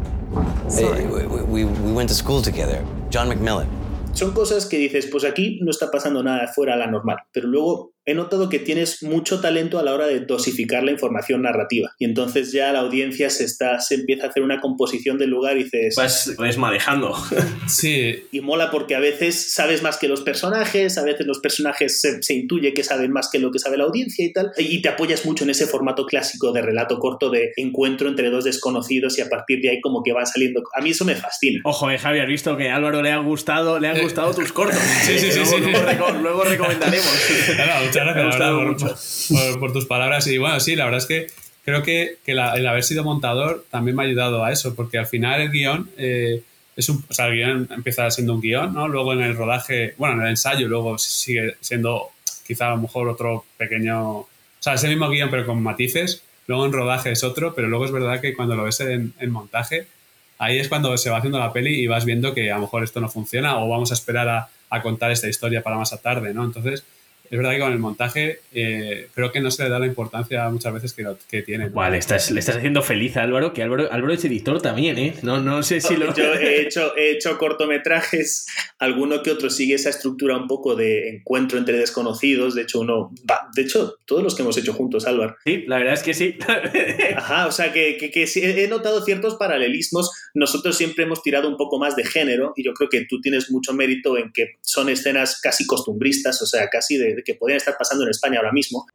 Speaker 9: Sorry.
Speaker 8: Hey, we, we, we went to school together. John McMillan.
Speaker 3: Son cosas que dices, pues aquí no está pasando nada fuera de la normal, pero luego he notado que tienes mucho talento a la hora de dosificar la información narrativa. Y entonces ya la audiencia se, está, se empieza a hacer una composición del lugar y dices...
Speaker 5: Pues, pues manejando.
Speaker 4: Sí.
Speaker 3: Y mola porque a veces sabes más que los personajes, a veces los personajes se, intuye que saben más que lo que sabe la audiencia y tal. Y te apoyas mucho en ese formato clásico de relato corto de encuentro entre dos desconocidos y a partir de ahí como que van saliendo... A mí eso me fascina.
Speaker 5: Ojo, eh, Javier, visto que a Álvaro le han gustado, le han gustado tus cortos.
Speaker 4: Sí, sí, sí.
Speaker 5: luego, recomendaremos.
Speaker 4: gracias por, por, tus palabras. Y bueno, sí, la verdad es que creo que, que el haber sido montador también me ha ayudado a eso, porque al final el guion eh, es un. O sea, el guion empieza siendo un guion, ¿no? Luego en el rodaje, bueno, en el ensayo, luego sigue siendo quizá a lo mejor otro pequeño. O sea, es el mismo guion, pero con matices. Luego en rodaje es otro, pero luego es verdad que cuando lo ves en, en montaje, ahí es cuando se va haciendo la peli y vas viendo que a lo mejor esto no funciona o vamos a esperar a, a contar esta historia para más tarde, ¿no? Entonces, es verdad que con el montaje eh, creo que no se le da la importancia muchas veces que, que tiene.
Speaker 5: Vale, le estás, le estás haciendo feliz a Álvaro, que Álvaro, Álvaro es editor también, ¿eh? No, no sé si lo...
Speaker 3: Yo he hecho, he hecho cortometrajes, alguno que otro sigue esa estructura un poco de encuentro entre desconocidos, de hecho uno... Va, de hecho, todos los que hemos hecho juntos, Álvaro.
Speaker 5: Sí, la verdad es que sí.
Speaker 3: Ajá, o sea que, que, que he notado ciertos paralelismos. Nosotros siempre hemos tirado un poco más de género y yo creo que tú tienes mucho mérito en que son escenas casi costumbristas, o sea, casi de que podrían estar pasando en España ahora mismo.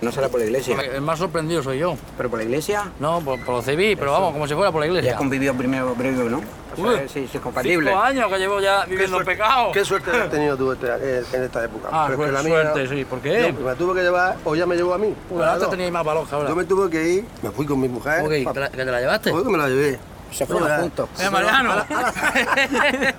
Speaker 10: No será por la iglesia.
Speaker 11: El más sorprendido soy yo.
Speaker 10: ¿Pero por la iglesia?
Speaker 11: No, por, lo civil, pero vamos, como si fuera por la iglesia.
Speaker 10: Ya has convivido primero breve, ¿no? O sea, sí, sí, es compatible.
Speaker 11: Cinco años que llevo ya viviendo en pecado.
Speaker 12: ¿Qué suerte has tenido tú este, eh, en esta época?
Speaker 11: Ah, pero la suerte, sí. ¿Por qué?
Speaker 12: No, me tuve que llevar, o ya me llevó a mí.
Speaker 11: Pues antes teníais más valor que ahora.
Speaker 12: Yo me tuve que ir, me fui con mi mujer.
Speaker 11: ¿Cómo que, ¿Que, te la llevaste?
Speaker 12: ¿Cómo que me la llevé?
Speaker 10: Se fueron juntos.
Speaker 11: ¡Eh, Mariano!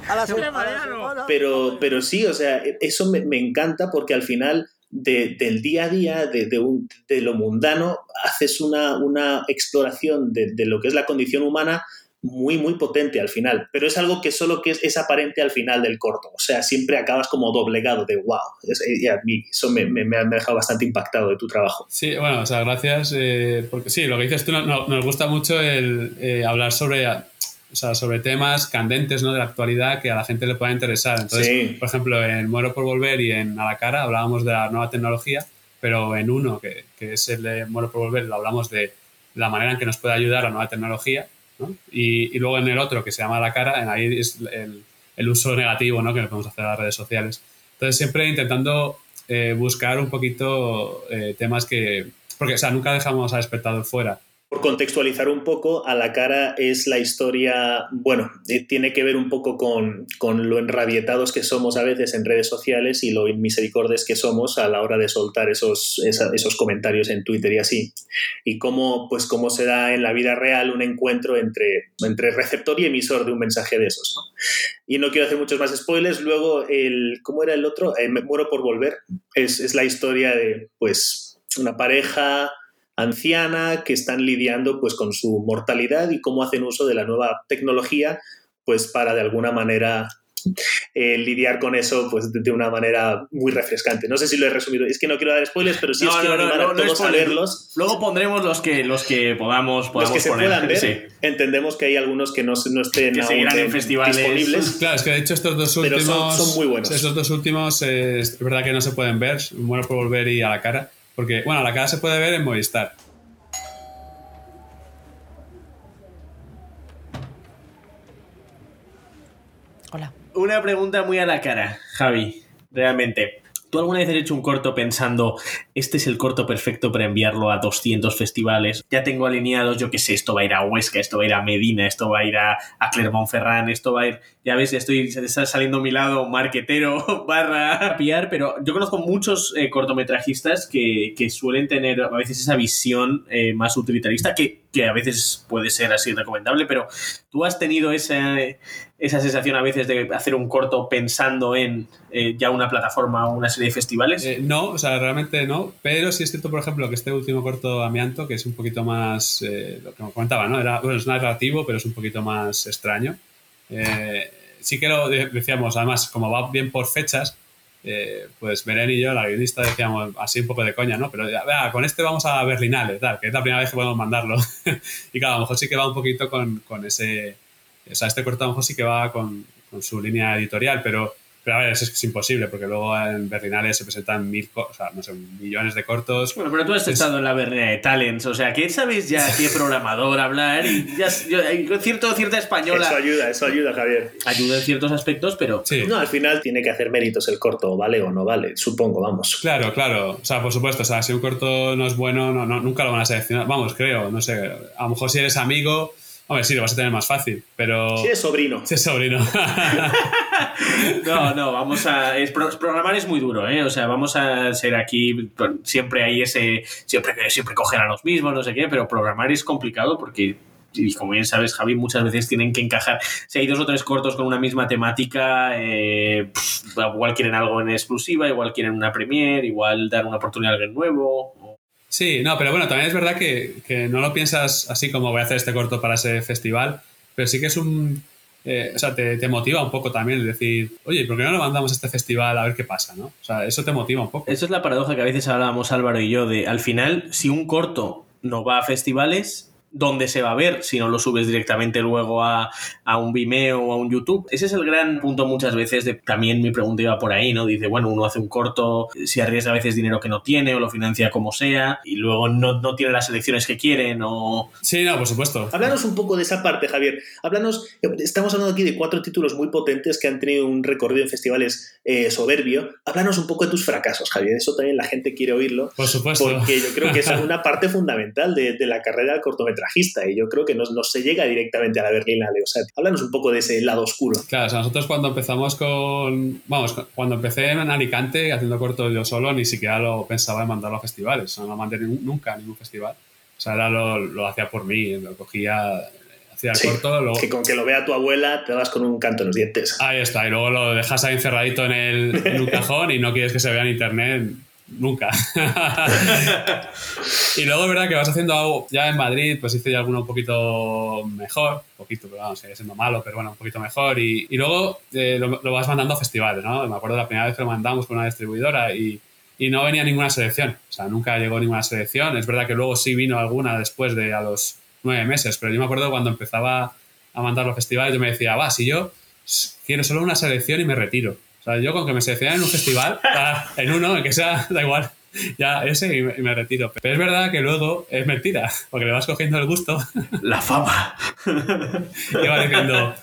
Speaker 12: A la,
Speaker 3: pero, pero sí, o sea, eso me, me encanta porque al final del día a día, de, de, lo mundano, haces una, una exploración de, lo que es la condición humana muy, muy potente al final. Pero es algo que solo que es, aparente al final del corto. O sea, siempre acabas como doblegado de wow. y a mí eso me, me, ha dejado bastante impactado de tu trabajo.
Speaker 4: Sí, bueno, o sea, gracias. Eh, porque sí, lo que dices tú, nos gusta mucho el eh, hablar sobre o sea, sobre temas candentes ¿no? de la actualidad que a la gente le pueda interesar. Entonces, por ejemplo, en Muero por Volver y en A la Cara hablábamos de la nueva tecnología, pero en uno, que, que es el de Muero por Volver, lo hablamos de la manera en que nos puede ayudar la nueva tecnología. Y, y, luego en el otro, que se llama la Cara, en ahí es el, el uso negativo ¿no? que le podemos hacer a las redes sociales. Entonces, siempre intentando eh, buscar un poquito eh, temas que... Porque, o sea, nunca dejamos al espectador fuera.
Speaker 3: Por contextualizar un poco, a la cara es la historia, bueno, tiene que ver un poco con, con, lo enrabietados que somos a veces en redes sociales y lo misericordes que somos a la hora de soltar esos, esos comentarios en Twitter y así. Y cómo, pues, cómo se da en la vida real un encuentro entre, entre receptor y emisor de un mensaje de esos. Y no quiero hacer muchos más spoilers. Luego, el, ¿cómo era el otro? Eh, me muero por volver. Es, es la historia de, pues, una pareja anciana que están lidiando pues con su mortalidad y cómo hacen uso de la nueva tecnología pues para de alguna manera eh, lidiar con eso pues de, de una manera muy refrescante. No sé si lo he resumido, es que no quiero dar spoilers, pero sí os quiero animar a todos a
Speaker 5: spoiler.
Speaker 3: verlos.
Speaker 5: Luego pondremos los que, los que podamos,
Speaker 3: Los
Speaker 5: podamos
Speaker 3: que se
Speaker 5: poner.
Speaker 3: puedan ver,
Speaker 5: Sí.
Speaker 3: entendemos que hay algunos que no, no estén
Speaker 5: Que
Speaker 3: aún
Speaker 5: seguirán en festivales.
Speaker 3: disponibles.
Speaker 4: Claro, es que de hecho estos dos
Speaker 3: Pero
Speaker 4: últimos.
Speaker 3: son- son muy buenos.
Speaker 4: Estos dos últimos eh, es verdad que no se pueden ver. Bueno por volver y a la cara. Porque, bueno, la cara se puede ver en Movistar.
Speaker 9: Hola.
Speaker 5: Una pregunta muy a la cara, Javi, realmente. ¿Tú alguna vez has hecho un corto pensando, este es el corto perfecto para enviarlo a 200 festivales? Ya tengo alineados, yo qué sé, esto va a ir a Huesca, esto va a ir a Medina, esto va a ir a, Clermont-Ferrand, esto va a ir... Ya ves, ya estoy está saliendo a mi lado marquetero barra piar, pero yo conozco muchos eh, cortometrajistas que, que suelen tener a veces esa visión eh, más utilitarista, que, que a veces puede ser así recomendable, pero tú has tenido esa, esa sensación a veces de hacer un corto pensando en eh, ya una plataforma o una serie de festivales.
Speaker 4: Eh, no, o sea, realmente no. Pero sí es cierto, por ejemplo, que este último corto Amianto, que es un poquito más. eh, lo que me comentaba, ¿no? Era, bueno, es narrativo, pero es un poquito más extraño. Eh, sí que lo de- decíamos, además, como va bien por fechas, eh, pues Belén y yo, la guionista, decíamos así un poco de coña, ¿no? Pero vea, con este vamos a Berlinale, tal, que es la primera vez que podemos mandarlo. y claro, a lo mejor sí que va un poquito con, con ese. O sea, este corto a lo mejor sí que va con, con su línea editorial, pero, pero a ver, eso es, que es imposible, porque luego en Berlinale se presentan mil, o sea, no sé, millones de cortos.
Speaker 5: Bueno, pero tú has
Speaker 4: Es-
Speaker 5: estado en la Berlina de Talents, o sea, que sabes ya qué programador hablar y ya, yo- hay cierto, cierta española.
Speaker 3: Eso ayuda, eso ayuda, Javier.
Speaker 5: Ayuda en ciertos aspectos, pero.
Speaker 3: No, al final tiene que hacer méritos el corto, ¿vale o no vale? Supongo, vamos.
Speaker 4: Claro, claro. O sea, por supuesto, o sea, si un corto no es bueno, no, no- nunca lo van a seleccionar. Vamos, creo, no sé. A lo mejor si eres amigo, hombre, sí, lo vas a tener más fácil, pero...
Speaker 3: Si es sobrino.
Speaker 4: Si es sobrino.
Speaker 5: No, no, vamos a. es programar es muy duro, ¿eh? O sea, vamos a ser aquí. Siempre hay ese. Siempre, siempre cogen a los mismos, no sé qué, pero programar es complicado porque. Y como bien sabes, Javi, muchas veces tienen que encajar. Si hay dos o tres cortos con una misma temática, eh, pff, igual quieren algo en exclusiva, igual quieren una premiere, igual dar una oportunidad a alguien nuevo.
Speaker 4: Sí, no, pero bueno, también es verdad que, que no lo piensas así como voy a hacer este corto para ese festival, pero sí que es un... eh, o sea, te, te motiva un poco también decir, oye, ¿por qué no lo mandamos a este festival a ver qué pasa, no? O sea, eso te motiva un poco.
Speaker 5: Eso es la paradoja que a veces hablábamos Álvaro y yo de, al final, si un corto no va a festivales, ¿dónde se va a ver si no lo subes directamente luego a, a un Vimeo o a un YouTube? Ese es el gran punto muchas veces de, también mi pregunta iba por ahí, ¿no? Dice, bueno, uno hace un corto, si arriesga a veces dinero que no tiene o lo financia como sea y luego no, no tiene las selecciones que quieren o...
Speaker 4: Sí, no, por supuesto.
Speaker 3: Háblanos un poco de esa parte, Javier. Háblanos, estamos hablando aquí de cuatro títulos muy potentes que han tenido un recorrido en festivales eh, soberbio. Háblanos un poco de tus fracasos, Javier. Eso también la gente quiere oírlo.
Speaker 4: Por supuesto.
Speaker 3: Porque yo creo que es una parte fundamental de, de la carrera del cortometrajista y yo creo que no, no se llega directamente a la Berlinale. O sea, háblanos un poco de ese lado oscuro.
Speaker 4: Claro, o sea, nosotros cuando empezamos con. Vamos, cuando empecé en Alicante haciendo cortos yo solo, ni siquiera lo pensaba en mandarlo a festivales. O sea, no lo mandé nunca a ningún festival. O sea, era lo, lo hacía por mí, lo cogía,
Speaker 3: Sí,
Speaker 4: corto, luego.
Speaker 3: Que con que lo vea tu abuela te vas con un canto en los dientes.
Speaker 4: Ahí está, y luego lo dejas ahí encerradito en, el, en un cajón y no quieres que se vea en internet nunca. y luego es verdad que vas haciendo algo, ya en Madrid, pues hice ya alguno un poquito mejor, poquito, pero vamos, sigue siendo malo, pero bueno, un poquito mejor. Y, y luego eh, lo, lo vas mandando a festivales, ¿no? Me acuerdo la primera vez que lo mandamos con una distribuidora y, y no venía ninguna selección, o sea, nunca llegó ninguna selección. Es verdad que luego sí vino alguna después de a los nueve meses, pero yo me acuerdo cuando empezaba a mandarlo a festivales, yo me decía, va, si yo quiero solo una selección y me retiro. Sea, yo con que me seleccionen en un festival, ah, en uno, en que sea, da igual, ya ese y me, y me retiro. Pero es verdad que luego es mentira, porque le vas cogiendo el gusto.
Speaker 5: La fama.
Speaker 4: y vas diciendo,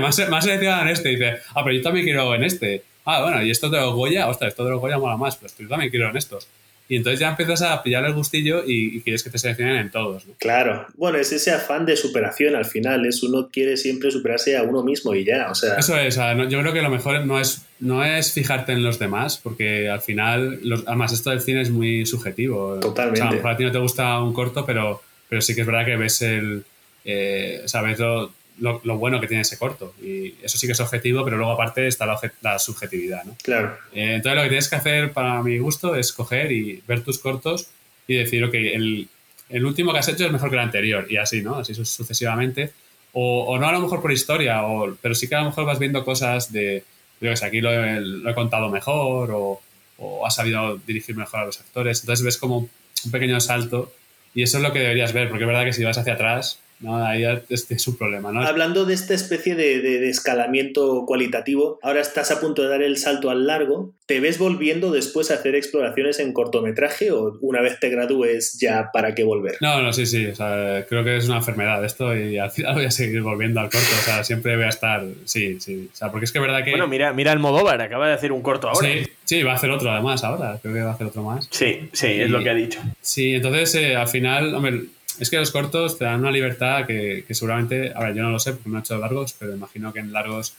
Speaker 4: más, más seleccionado en este, y dice, ah, pero yo también quiero en este. Ah, bueno, y esto de los Goya, ostras, esto de los Goya mola más, pues yo también quiero en estos. Y entonces ya empiezas a pillar el gustillo y, y quieres que te seleccionen en todos. ¿no?
Speaker 3: Claro, bueno, es ese afán de superación al final, es uno quiere siempre superarse a uno mismo y ya, o sea,
Speaker 4: Eso es, o sea, no- yo creo que lo mejor no es, no es fijarte en los demás, porque al final, los- además esto del cine es muy subjetivo.
Speaker 3: Totalmente.
Speaker 4: O sea, a lo mejor a ti no te gusta un corto, pero, pero sí que es verdad que ves el, eh, sabes lo, lo- lo bueno que tiene ese corto. Y eso sí que es objetivo, pero luego aparte está la, la subjetividad, ¿no?
Speaker 3: claro.
Speaker 4: Eh, entonces lo que tienes que hacer para mi gusto es coger y ver tus cortos y decir, ok, el, el último que has hecho es mejor que el anterior y así, ¿no? Así su- sucesivamente. o, o no a lo mejor por historia, o, pero sí que a lo mejor vas viendo cosas de, yo que sé, aquí lo he, lo he contado mejor o, o has sabido dirigir mejor a los actores. Entonces ves como un pequeño salto y eso es lo que deberías ver, porque es verdad que si vas hacia atrás, ¿no? ahí es, un problema. ¿no?
Speaker 3: Hablando de esta especie de, de- de escalamiento cualitativo, ahora estás a punto de dar el salto al largo. ¿Te ves volviendo después a hacer exploraciones en cortometraje o una vez te gradúes ya para qué volver?
Speaker 4: No, no, sí, sí. O sea, creo que es una enfermedad esto y al final voy a seguir volviendo al corto. O sea, siempre voy a estar. Sí, sí. O sea, porque es que es verdad que.
Speaker 5: Bueno, mira, mira el Modóvar, acaba de hacer un corto ahora.
Speaker 4: Sí, sí, va a hacer otro además ahora. Creo que va a hacer otro más.
Speaker 5: Sí, sí, es lo que ha dicho.
Speaker 4: Sí, entonces eh, al final, hombre, es que los cortos te dan una libertad que, que seguramente, a ver, yo no lo sé porque no he hecho largos, pero imagino que en largos,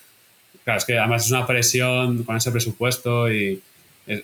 Speaker 4: claro, es que además es una presión con ese presupuesto y, eh,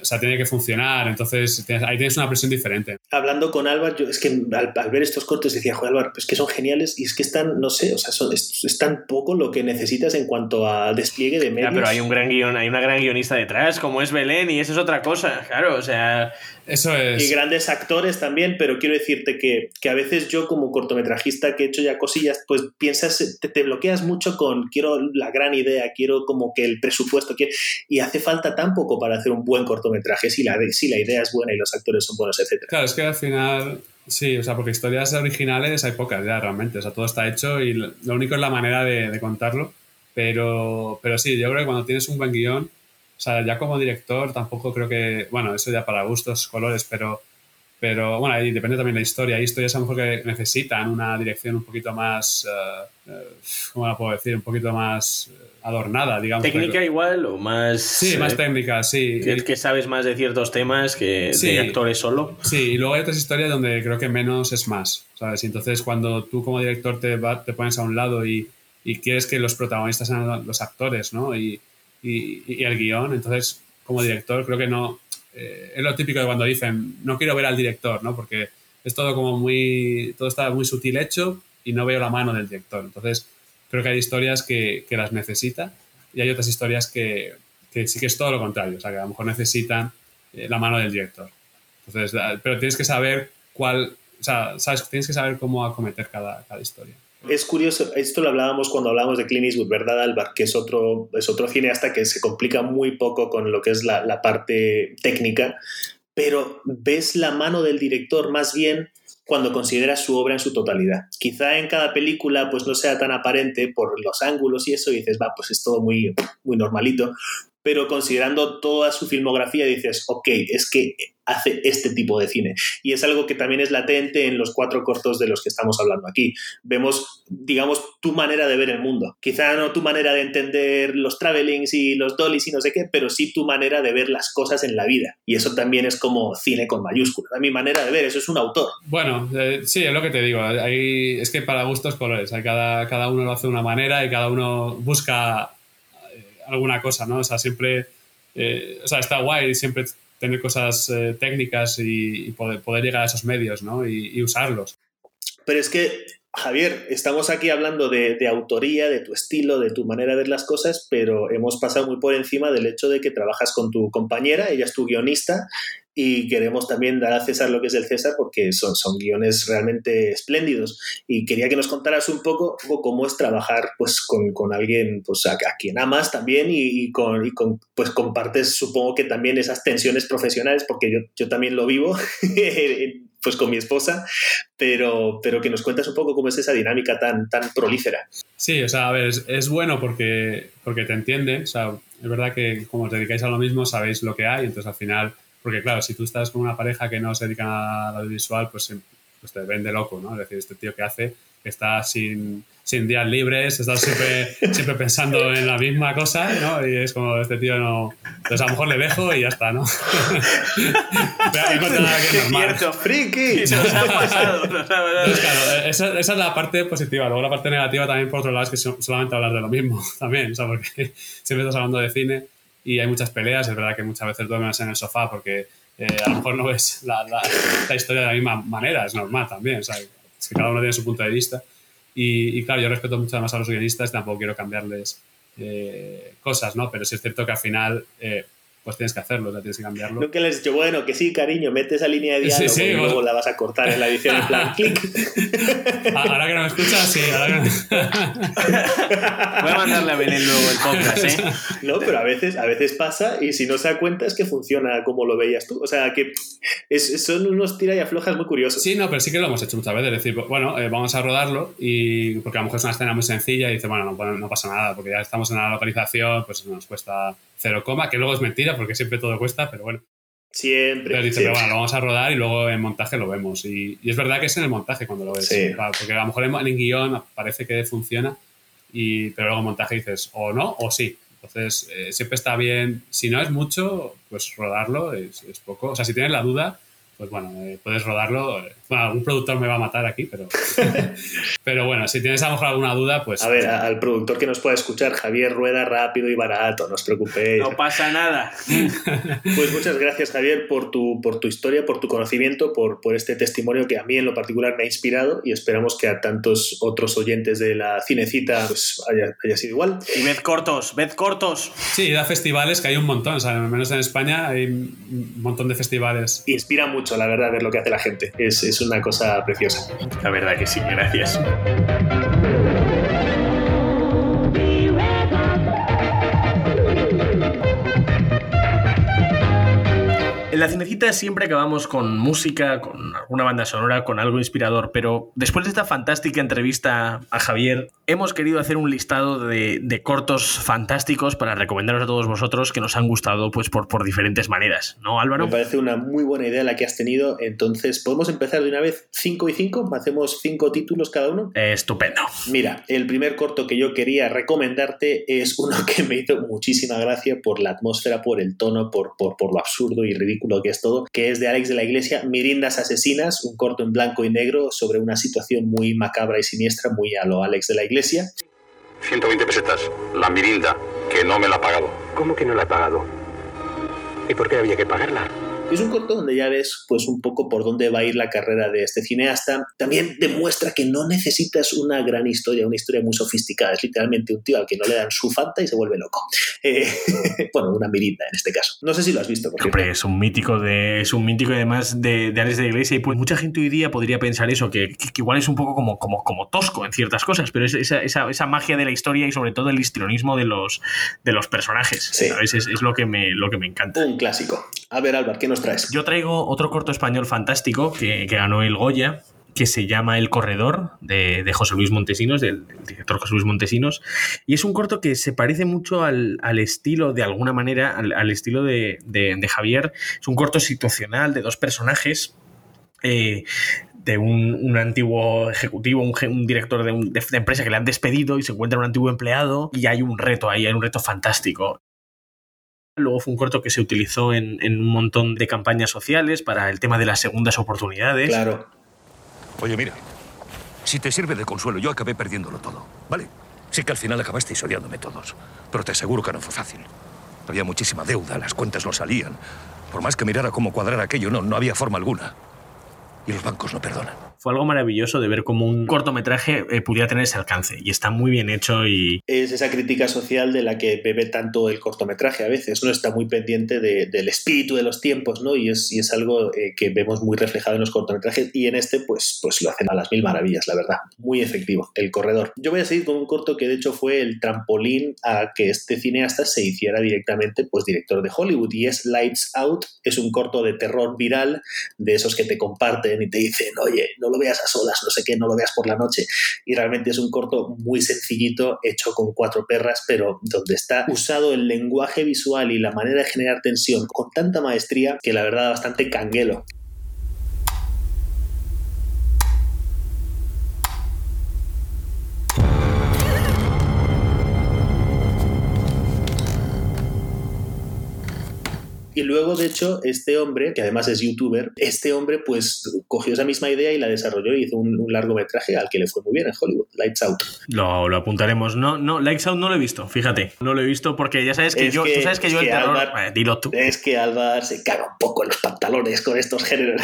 Speaker 4: o sea, tiene que funcionar, entonces tienes- ahí tienes una presión diferente.
Speaker 3: Hablando con Álvaro, yo es que al, al ver estos cortos decía, joder, Álvaro, pues que son geniales y es que están, no sé, o sea, son, es, es tan poco lo que necesitas en cuanto a despliegue de medios.
Speaker 5: Ya, pero hay un gran guion, hay una gran guionista detrás, como es Belén, y eso es otra cosa, claro, o sea.
Speaker 4: Eso
Speaker 3: y grandes actores también, pero quiero decirte que, que a veces yo como cortometrajista que he hecho ya cosillas, pues piensas, te, te bloqueas mucho con quiero la gran idea, quiero como que el presupuesto, quiero, y hace falta tan poco para hacer un buen cortometraje si la, si la idea es buena y los actores son buenos, etcétera.
Speaker 4: Claro, es que al final, sí, o sea, porque historias originales hay pocas ya realmente, o sea, todo está hecho y lo lo único es la manera de, de contarlo, pero, pero sí, yo creo que cuando tienes un buen guion, o sea, ya como director tampoco creo que, bueno, eso ya para gustos, colores, pero, pero bueno, ahí depende también de la historia. Hay historias a lo mejor que necesitan una dirección un poquito más, eh, ¿cómo la puedo decir? Un poquito más eh, adornada, digamos.
Speaker 5: Técnica igual o más.
Speaker 4: Sí, más técnica, sí.
Speaker 5: Que, que sabes más de ciertos temas que
Speaker 4: Sí.
Speaker 5: de actores solo.
Speaker 4: Sí, y luego hay otras historias donde creo que menos es más, ¿sabes? Y entonces cuando tú como director te, va- te pones a un lado y, y quieres que los protagonistas sean los actores, ¿no? Y, y- y el guion, entonces como director creo que no... eh, es lo típico de cuando dicen, no quiero ver al director, ¿no? Porque es todo como muy... Todo está muy sutil hecho y no veo la mano del director. Entonces creo que hay historias que, que las necesita y hay otras historias que, que sí que es todo lo contrario, o sea, que a lo mejor necesitan eh, la mano del director. Entonces, pero tienes que saber cuál, o sea, sabes, tienes que saber cómo acometer cada, cada historia.
Speaker 3: Es curioso, esto lo hablábamos cuando hablábamos de Clint Eastwood, ¿verdad, Álvaro? Que es otro, es otro cineasta que se complica muy poco con lo que es la, la parte técnica, pero ves la mano del director más bien cuando consideras su obra en su totalidad. Quizá en cada película pues no sea tan aparente por los ángulos y eso, y dices, va, pues es todo muy, muy normalito, pero considerando toda su filmografía dices, ok, es que hace este tipo de cine. Y es algo que también es latente en los cuatro cortos de los que estamos hablando aquí. Vemos, digamos, tu manera de ver el mundo. Quizá no tu manera de entender los travelings y los dollies y no sé qué, pero sí tu manera de ver las cosas en la vida. Y eso también es como cine con mayúsculas. A mi manera de ver, eso es un autor.
Speaker 4: Bueno, eh, sí, es lo que te digo. Es que para gustos colores. Cada, cada uno lo hace de una manera y cada uno busca eh, alguna cosa, ¿no? O sea, siempre. eh, o sea, está guay siempre tener cosas eh, técnicas y, poder, llegar a esos medios, ¿no? Y, usarlos.
Speaker 3: Pero es que, Javier, estamos aquí hablando de autoría, de tu estilo, de tu manera de ver las cosas, pero hemos pasado muy por encima del hecho de que trabajas con tu compañera, ella es tu guionista, y queremos también dar a César lo que es del César porque son, son guiones realmente espléndidos. Y quería que nos contaras un poco cómo es trabajar pues, con, con alguien pues, a, a quien amas también y, y con, y con, pues, compartes, supongo que también esas tensiones profesionales, porque yo, yo también lo vivo. pues con mi esposa, pero, pero que nos cuentas un poco cómo es esa dinámica tan, tan prolífera.
Speaker 4: Sí, o sea, a ver, es, es bueno porque, porque te entiende, o sea, es verdad que como os dedicáis a lo mismo, sabéis lo que hay, entonces al final, porque claro, si tú estás con una pareja que no se dedica a audiovisual, pues, pues te vende loco, ¿no? Es decir, este tío que hace, que está sin, sin días libres, está siempre, siempre pensando en la misma cosa, ¿no? Y es como, este tío no... Entonces a lo mejor le dejo y ya está, ¿no? Pero es.
Speaker 5: Cierto,
Speaker 3: friki.
Speaker 5: Nos ha pasado, nos ha pasado.
Speaker 4: Entonces, claro, esa, esa es la parte positiva. Luego la parte negativa también, por otro lado, es que so- solamente hablar de lo mismo también, o sea, porque siempre estás hablando de cine y hay muchas peleas. Es verdad que muchas veces duermes en el sofá porque eh, a lo mejor no ves la, la- la historia de la misma manera, es normal también. O sea, es que cada uno tiene su punto de vista. Y, y claro, yo respeto mucho más a los guionistas, tampoco quiero cambiarles eh, cosas, ¿no? Pero sí es cierto que al final, eh, pues tienes que hacerlo, o sea, tienes que cambiarlo.
Speaker 3: Nunca les he dicho, bueno, que sí, cariño, mete esa línea de diálogo
Speaker 4: Sí, sí,
Speaker 3: y
Speaker 4: vos-
Speaker 3: luego la vas a cortar en la edición en plan clic.
Speaker 4: Ahora que no me escuchas, sí, ahora que
Speaker 5: Voy a mandarle a Belén luego el podcast, ¿eh?
Speaker 3: No, pero a veces, a veces pasa y si no se da cuenta es que funciona como lo veías tú. O sea, que es- son unos tira y aflojas muy curiosos.
Speaker 4: Sí, no, pero sí que lo hemos hecho muchas veces. Es decir, bueno, eh, vamos a rodarlo y porque a lo mejor es una escena muy sencilla y dice, bueno, no, no pasa nada, porque ya estamos en la localización, pues nos cuesta cero coma, que luego es mentira porque siempre todo cuesta, pero bueno.
Speaker 3: Siempre.
Speaker 4: Pero dice,
Speaker 3: siempre.
Speaker 4: pero bueno, lo vamos a rodar y luego en montaje lo vemos. Y, y es verdad que es en el montaje cuando lo ves.
Speaker 3: Sí.
Speaker 4: Claro, porque a lo mejor en, en guion parece que funciona, y, pero luego en montaje dices, o no, o sí. Entonces, eh, siempre está bien, si no es mucho, pues rodarlo es, es poco. O sea, si tienes la duda, pues bueno, eh, puedes rodarlo. Bueno, algún productor me va a matar aquí, pero, pero bueno, si tienes a lo mejor alguna duda, pues...
Speaker 3: A ver, al productor que nos pueda escuchar, Javier Rueda rápido y barato, no os preocupéis.
Speaker 5: No pasa nada.
Speaker 3: Pues muchas gracias, Javier, por tu, por tu historia, por tu conocimiento, por, por este testimonio que a mí en lo particular me ha inspirado y esperamos que a tantos otros oyentes de la cinecita pues, haya, haya sido igual.
Speaker 5: Y ved cortos, ved cortos.
Speaker 4: Sí, da festivales que hay un montón, o sea, al menos en España hay un montón de festivales.
Speaker 3: Inspira mucho, la verdad, ver lo que hace la gente. Es, es una cosa preciosa.
Speaker 5: La verdad que sí, gracias. En la cinecita siempre acabamos con música, con alguna banda sonora, con algo inspirador, pero después de esta fantástica entrevista a Javier, hemos querido hacer un listado de, de cortos fantásticos para recomendaros a todos vosotros que nos han gustado pues, por, por diferentes maneras, ¿no, Álvaro?
Speaker 3: Me parece una muy buena idea la que has tenido. Entonces, ¿podemos empezar de una vez 5 y 5? ¿Hacemos 5 títulos cada uno?
Speaker 5: Eh, estupendo.
Speaker 3: Mira, el primer corto que yo quería recomendarte es uno que me hizo muchísima gracia por la atmósfera, por el tono, por, por, por lo absurdo y ridículo que es todo, que es de Alex de la Iglesia, Mirindas Asesinas, un corto en blanco y negro sobre una situación muy macabra y siniestra, muy a lo Alex de la Iglesia.
Speaker 6: 120 pesetas. La mirinda, que no me la ha pagado.
Speaker 10: ¿Cómo que no la ha pagado? ¿Y por qué había que pagarla?
Speaker 3: Es un corto donde ya ves pues un poco por dónde va a ir la carrera de este cineasta. También demuestra que no necesitas una gran historia, una historia muy sofisticada. Es literalmente un tío al que no le dan su fanta y se vuelve loco. Eh, bueno, una mirinda en este caso. No sé si lo has visto. Por.
Speaker 5: Hombre, es un mítico de. Es un mítico además de, de Alex de la Iglesia. Y pues mucha gente hoy día podría pensar eso, que, que- que igual es un poco como, como, como tosco en ciertas cosas, pero es esa, esa, esa magia de la historia y sobre todo el histrionismo de los, de los personajes. ¿sabes? Es, es lo, que me, lo que me encanta.
Speaker 3: Un clásico. A ver, Álvaro, ¿qué nos
Speaker 5: Yo traigo otro corto español fantástico que, ganó el Goya, que se llama El Corredor, de, José Luis Montesinos, del, director José Luis Montesinos. Y es un corto que se parece mucho al, al estilo, de alguna manera, al, estilo de, Javier. Es un corto situacional de dos personajes. eh, de un, un antiguo ejecutivo, un, director de, un- de empresa que le han despedido y se encuentra un antiguo empleado y hay un reto ahí, hay un reto fantástico. Luego fue un corto que se utilizó en, en un montón de campañas sociales para el tema de las segundas oportunidades.
Speaker 3: Claro.
Speaker 13: Oye, mira, si te sirve de consuelo, yo acabé perdiéndolo todo, ¿vale? Sí que al final acabasteis odiándome todos, pero te aseguro que no fue fácil. Había muchísima deuda, las cuentas no salían. Por más que mirara cómo cuadrar aquello, no, no había forma alguna. Y los bancos no perdonan.
Speaker 5: Fue algo maravilloso de ver cómo un cortometraje eh, pudiera tener ese alcance y está muy bien hecho y
Speaker 3: Es esa crítica social de la que bebe tanto el cortometraje a veces, ¿no? Está muy pendiente de- del espíritu de los tiempos, ¿no? Y es, y es algo eh, que vemos muy reflejado en los cortometrajes y en este, pues, pues lo hacen a las mil maravillas, la verdad. Muy efectivo, El Corredor. Yo voy a seguir con un corto que de hecho fue el trampolín a que este cineasta se hiciera directamente, pues, director de Hollywood y es Lights Out. Es un corto de terror viral, de esos que te comparten y te dicen, oye, no lo veas a solas, no sé qué, no lo veas por la noche. Y realmente es un corto muy sencillito, hecho con cuatro perras, pero donde está usado el lenguaje visual y la manera de generar tensión con tanta maestría que la verdad da bastante canguelo. Y luego, de hecho, este hombre, que además es youtuber, este hombre pues cogió esa misma idea y la desarrolló y hizo un, un largometraje al que le fue muy bien en Hollywood, Lights Out.
Speaker 5: Lo, lo apuntaremos. No, no, Lights Out no lo he visto, fíjate. No lo he visto porque ya sabes que
Speaker 3: Es
Speaker 5: yo,
Speaker 3: que-
Speaker 5: tú sabes que yo el terror. Eh, dilo tú.
Speaker 3: Es que Álvar se caga un poco en los pantalones con estos géneros.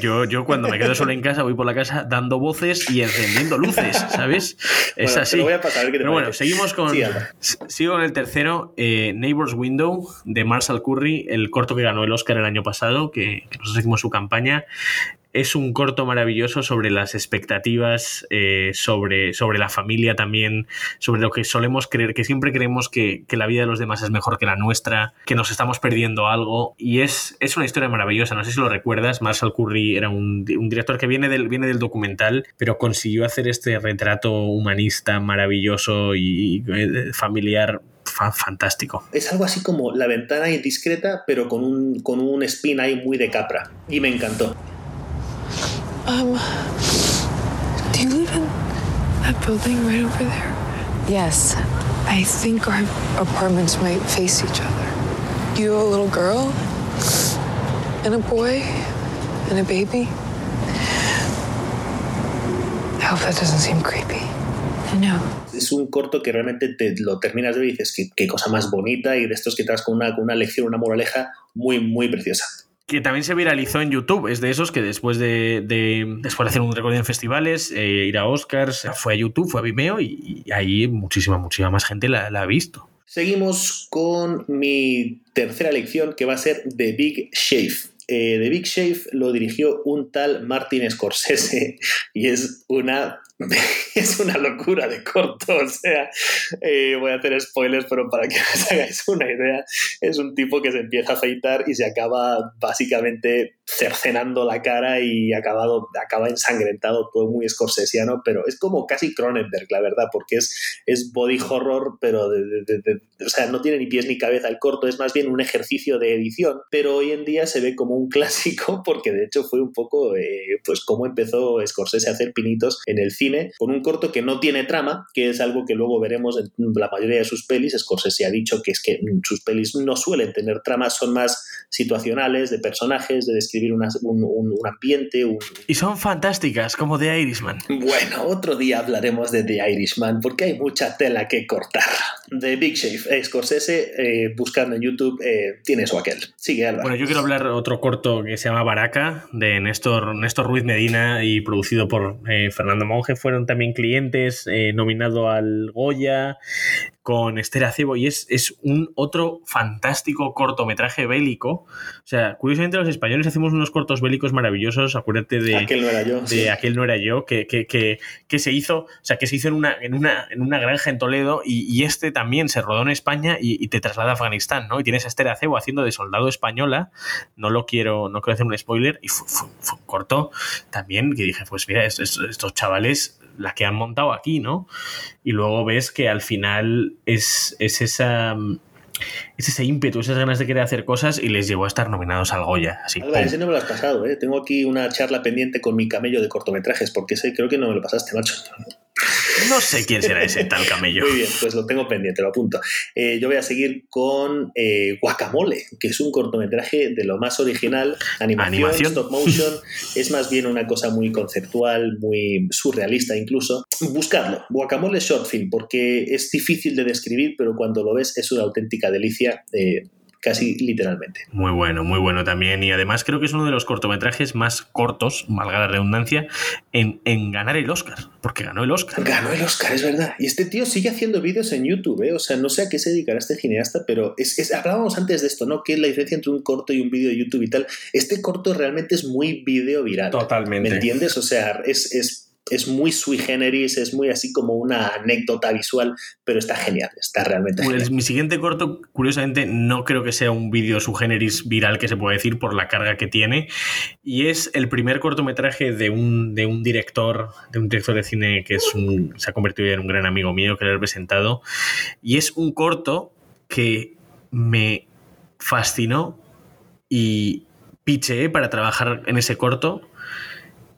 Speaker 5: Yo, yo cuando me quedo solo en casa voy por la casa dando voces y encendiendo luces, ¿sabes? Es
Speaker 3: Bueno,
Speaker 5: así.
Speaker 3: voy a pasar, a
Speaker 5: Pero bueno, seguimos con.
Speaker 3: Sí,
Speaker 5: sigo con el tercero, eh, Neighbor's Window, de Marshall Curry, el corto que ganó el Oscar el año pasado, que, que nosotros hicimos su campaña. Es un corto maravilloso sobre las expectativas, eh, sobre, sobre la familia también, sobre lo que solemos creer, que siempre creemos que, la vida de los demás es mejor que la nuestra, que nos estamos perdiendo algo. Y es, es una historia maravillosa. No sé si lo recuerdas. Marshall Curry era un, di- un director que viene del, viene del documental, pero consiguió hacer este retrato humanista maravilloso y, y, eh, familiar fa- fantástico.
Speaker 3: Es algo así como la ventana indiscreta, pero con un, con un spin ahí muy de capra. Y me encantó.
Speaker 9: Um, do you live in that building right over there? Yes. I think our apartments might face each other. You a little girl and a boy and a baby. I hope that doesn't seem creepy. No.
Speaker 3: Es un corto que realmente te lo terminas de ver y dices qué, qué cosa más bonita y de estos que das con una, con una lección, una moraleja muy, muy preciosa.
Speaker 5: que también se viralizó en YouTube. Es de esos que después de, de- después de hacer un recorrido en festivales, eh, ir a Oscars, fue a YouTube, fue a Vimeo y, y ahí muchísima, muchísima más gente la, la ha visto.
Speaker 3: Seguimos con mi tercera lección que va a ser The Big Shave. Eh, The Big Shave lo dirigió un tal Martin Scorsese y es una, es una locura de corto. O sea, eh, voy a hacer spoilers, pero para que os hagáis una idea, es un tipo que se empieza a afeitar y se acaba básicamente cercenando la cara y acabado, acaba ensangrentado, todo muy scorsesiano, pero es como casi Cronenberg, la verdad, porque es, es body horror, pero de- o sea, no tiene ni pies ni cabeza el corto, es más bien un ejercicio de edición, pero hoy en día se ve como un clásico porque de hecho fue un poco eh, pues cómo empezó Scorsese a hacer pinitos en el cine con un corto que no tiene trama, que es algo que luego veremos en la mayoría de sus pelis. Scorsese ha dicho que es que sus pelis no suelen tener tramas, son más situacionales, de personajes, de describir una- un, un- un ambiente, un,
Speaker 5: Y son fantásticas, como The Irishman.
Speaker 3: bueno, otro día hablaremos de The Irishman porque hay mucha tela que cortar. The Big Shave, eh, Scorsese, eh, buscando en YouTube, eh, tiene su aquel. Sigue, Álvaro.
Speaker 5: Bueno, yo quiero hablar otro corto que se llama Baraca, de Néstor, Néstor Ruiz Medina y producido por eh, Fernando Monge. Fueron también clientes, eh, nominado al Goya con Esther Acebo y es, es un otro fantástico cortometraje bélico. O sea, curiosamente los españoles hacemos unos cortos bélicos maravillosos. Acuérdate de
Speaker 3: Aquel no era yo.
Speaker 5: de
Speaker 3: sí.
Speaker 5: aquel no era yo, que, que, que, que se hizo, o sea, que se hizo en una, en una, en una granja en Toledo y, y este también se rodó en España y, y te traslada a Afganistán, ¿no? Y tienes a Esther Acebo haciendo de soldado española, no lo quiero, no quiero hacer un spoiler, y fue, fue- fue un corto también que dije, pues mira, estos, estos- estos chavales la que han montado aquí, ¿no? Y luego ves que al final es, es esa... Es ese ímpetu, esas ganas de querer hacer cosas y les llevó a estar nominados al Goya. Así,
Speaker 3: ese no me lo has pasado, ¿eh? Tengo aquí una charla pendiente con mi camello de cortometrajes, porque ese creo que no me lo pasaste, macho.
Speaker 5: No sé quién será ese tal camello.
Speaker 3: Muy bien, pues lo tengo pendiente, lo apunto. Eh, yo voy a seguir con eh, Guacamole, que es un cortometraje de lo más original, animación,
Speaker 5: Animación.
Speaker 3: stop motion, es más bien una cosa muy conceptual, muy surrealista incluso. Buscadlo, Guacamole Short Film, porque es difícil de describir, pero cuando lo ves es una auténtica delicia. eh, casi literalmente.
Speaker 5: Muy bueno, muy bueno también. Y además creo que es uno de los cortometrajes más cortos, valga la redundancia, en, en ganar el Oscar. Porque ganó el Oscar.
Speaker 3: Ganó el Oscar, es verdad. Y este tío sigue haciendo vídeos en YouTube, ¿eh? O sea, no sé a qué se dedicará este cineasta, pero es, es- hablábamos antes de esto, ¿no? Que es la diferencia entre un corto y un vídeo de YouTube y tal. Este corto realmente es muy vídeo viral.
Speaker 5: Totalmente.
Speaker 3: ¿Me entiendes? O sea, es, es, es muy sui generis, es muy así como una anécdota visual, pero está genial, está realmente
Speaker 5: Pues
Speaker 3: genial.
Speaker 5: mi siguiente corto, curiosamente, no creo que sea un vídeo subgéneris viral que se puede decir por la carga que tiene. Y es el primer cortometraje de un, de un director, de un director de cine que es un, se ha convertido en un gran amigo mío que lo he presentado. Y es un corto que me fascinó y picheé para trabajar en ese corto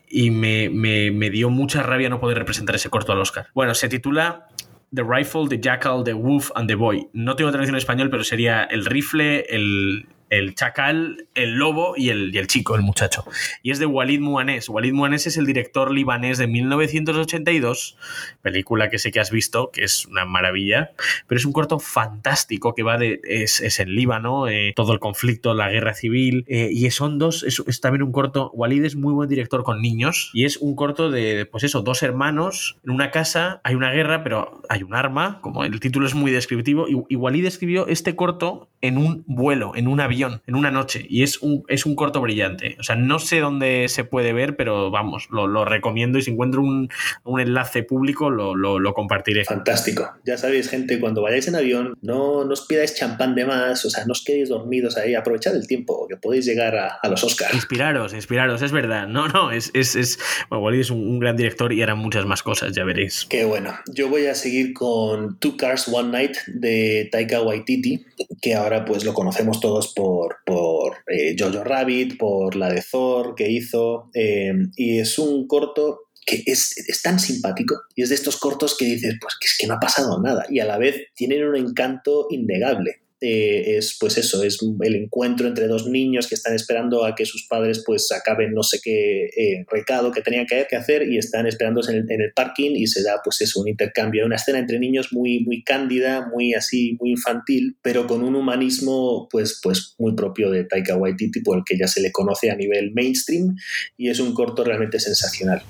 Speaker 5: y me, me- me dio mucha rabia no poder representar ese corto al Oscar. Bueno, se titula The Rifle, The Jackal, The Wolf and The Boy. No tengo traducción en español, pero sería el rifle, el, el chacal, el lobo y el, y el chico, el muchacho. Y es de Walid Muanés. Walid Muanés es el director libanés de 1982, película que sé que has visto, que es una maravilla, pero es un corto fantástico que va de. es, es en Líbano, eh, todo el conflicto, la guerra civil, eh, y son dos. Es, también un corto. Walid es muy buen director con niños, y es un corto de, pues eso, dos hermanos en una casa, hay una guerra, pero hay un arma, como el título es muy descriptivo, y, y Walid escribió este corto en un vuelo, en un avión, en una noche, y es un, es un corto brillante. O sea, no sé dónde se puede ver, pero vamos, lo, lo recomiendo y si encuentro un, un enlace público lo, lo, lo, compartiré.
Speaker 3: Fantástico. Ya sabéis, gente, cuando vayáis en avión, no, no os pidáis champán de más, o sea, no os quedéis dormidos ahí, aprovechad el tiempo, que podéis llegar a, a los Oscars.
Speaker 5: Inspiraros, inspiraros, es verdad. No, no, es, es, es bueno, es un, un, gran director y harán muchas más cosas, ya veréis.
Speaker 3: Qué bueno. Yo voy a seguir con Two Cars One Night de Taika Waititi, que ahora pues lo conocemos todos por, por eh, Jojo Rabbit, por la de Thor que hizo, eh, y es un corto que es, es, tan simpático y es de estos cortos que dices, pues que es que no ha pasado nada y a la vez tienen un encanto innegable. Eh, es pues eso, es el encuentro entre dos niños que están esperando a que sus padres pues acaben no sé qué eh, recado que tenían que hacer y están esperándose en el, en el, parking y se da pues eso, un intercambio, una escena entre niños muy, muy cándida, muy así, muy infantil, pero con un humanismo pues, pues muy propio de Taika Waititi, por el que ya se le conoce a nivel mainstream y es un corto realmente sensacional.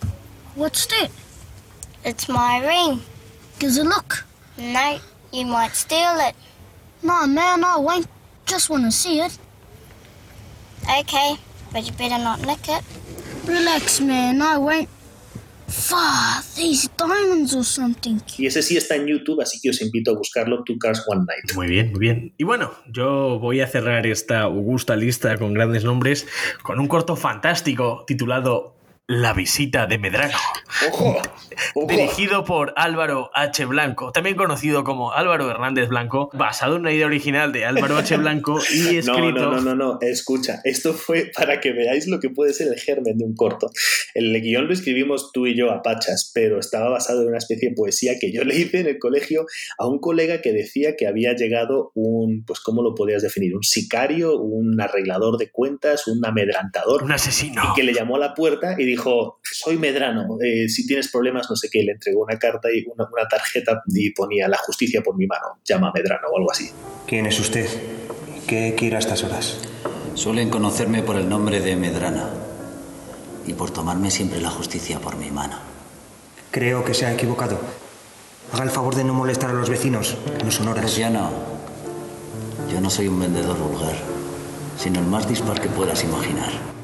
Speaker 14: What's that? It's my ring. Gives a look. No, you might steal it. No, man, I won't. Just want to see it. Okay, but you better not nick it. Relax, man, I won't. Fuck, these diamonds or something.
Speaker 3: Y ese sí está en YouTube, así que os invito a buscarlo, Two Cars One Night.
Speaker 5: Muy bien, muy bien. Y bueno, yo voy a cerrar esta augusta lista con grandes nombres con un corto fantástico titulado la visita de Medrano.
Speaker 3: ¡Ojo! ¡Ojo!
Speaker 5: Dirigido por Álvaro H. Blanco, también conocido como Álvaro Hernández Blanco, basado en una idea original de Álvaro H. Blanco y escrito.
Speaker 3: No, no, no, no, no, escucha, esto fue para que veáis lo que puede ser el germen de un corto. El guion lo escribimos tú y yo a Pachas, pero estaba basado en una especie de poesía que yo le hice en el colegio a un colega que decía que había llegado un, pues, ¿cómo lo podrías definir? Un sicario, un arreglador de cuentas, un amedrantador.
Speaker 5: Un asesino.
Speaker 3: Y que le llamó a la puerta y dijo dijo, soy Medrano, eh, si tienes problemas, no sé qué, le entregó una carta y una, una, tarjeta y ponía la justicia por mi mano, llama a Medrano o algo así.
Speaker 15: ¿Quién es usted? ¿Qué quiere a estas horas?
Speaker 16: Suelen conocerme por el nombre de Medrana y por tomarme siempre la justicia por mi mano.
Speaker 15: Creo que se ha equivocado. Haga el favor de no molestar a los vecinos, no son horas.
Speaker 16: Pues ya no. Yo no soy un vendedor vulgar, sino el más dispar que puedas imaginar.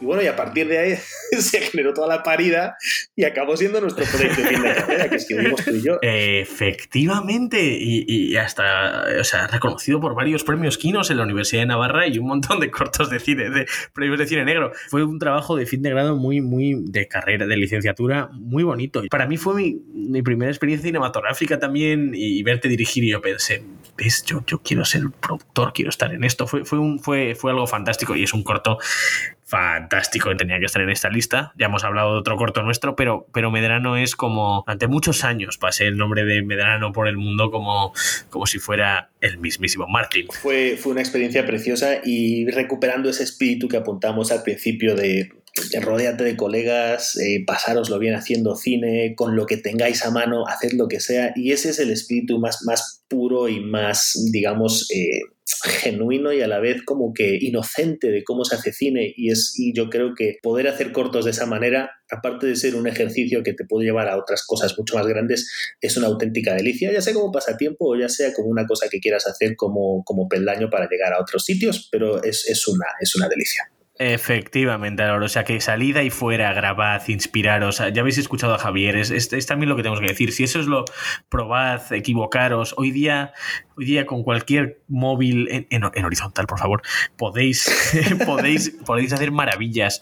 Speaker 3: Y bueno, y a partir de ahí se generó toda la parida y acabó siendo nuestro proyecto de fin de carrera que escribimos tú y yo.
Speaker 5: Efectivamente, y, hasta, o sea, reconocido por varios premios Kinos en la Universidad de Navarra y un montón de cortos de cine, de premios de cine negro. Fue un trabajo de fin de grado muy, muy de carrera, de licenciatura, muy bonito. Para mí fue mi, mi primera experiencia cinematográfica también y verte dirigir y yo pensé, ¿ves? Yo, yo quiero ser productor, quiero estar en esto. Fue, fue, un, fue, fue algo fantástico y es un corto fantástico que tenía que estar en esta lista. Ya hemos hablado de otro corto nuestro, pero, pero Medrano es como, ante muchos años pasé el nombre de Medrano por el mundo como, como si fuera el mismísimo Martin.
Speaker 3: Fue, fue una experiencia preciosa y recuperando ese espíritu que apuntamos al principio de rodeate de colegas, eh, pasároslo bien haciendo cine, con lo que tengáis a mano, haced lo que sea. Y ese es el espíritu más, más puro y más, digamos, eh, genuino y a la vez como que inocente de cómo se hace cine y es y yo creo que poder hacer cortos de esa manera aparte de ser un ejercicio que te puede llevar a otras cosas mucho más grandes es una auténtica delicia ya sea como pasatiempo o ya sea como una cosa que quieras hacer como, como peldaño para llegar a otros sitios pero es, es, una, es una delicia
Speaker 5: Efectivamente, Álvaro. O sea, que salida y fuera, grabad, inspiraros. Ya habéis escuchado a Javier. Es, es, es, también lo que tenemos que decir. Si eso es lo, probad, equivocaros. Hoy día, hoy día con cualquier móvil en, en, en horizontal, por favor, podéis, podéis, podéis hacer maravillas.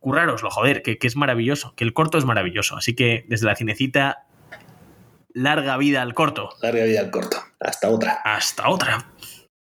Speaker 5: Curraroslo, joder, que, que es maravilloso. Que el corto es maravilloso. Así que desde la cinecita, larga vida al corto.
Speaker 3: Larga vida al corto. Hasta otra.
Speaker 5: Hasta otra.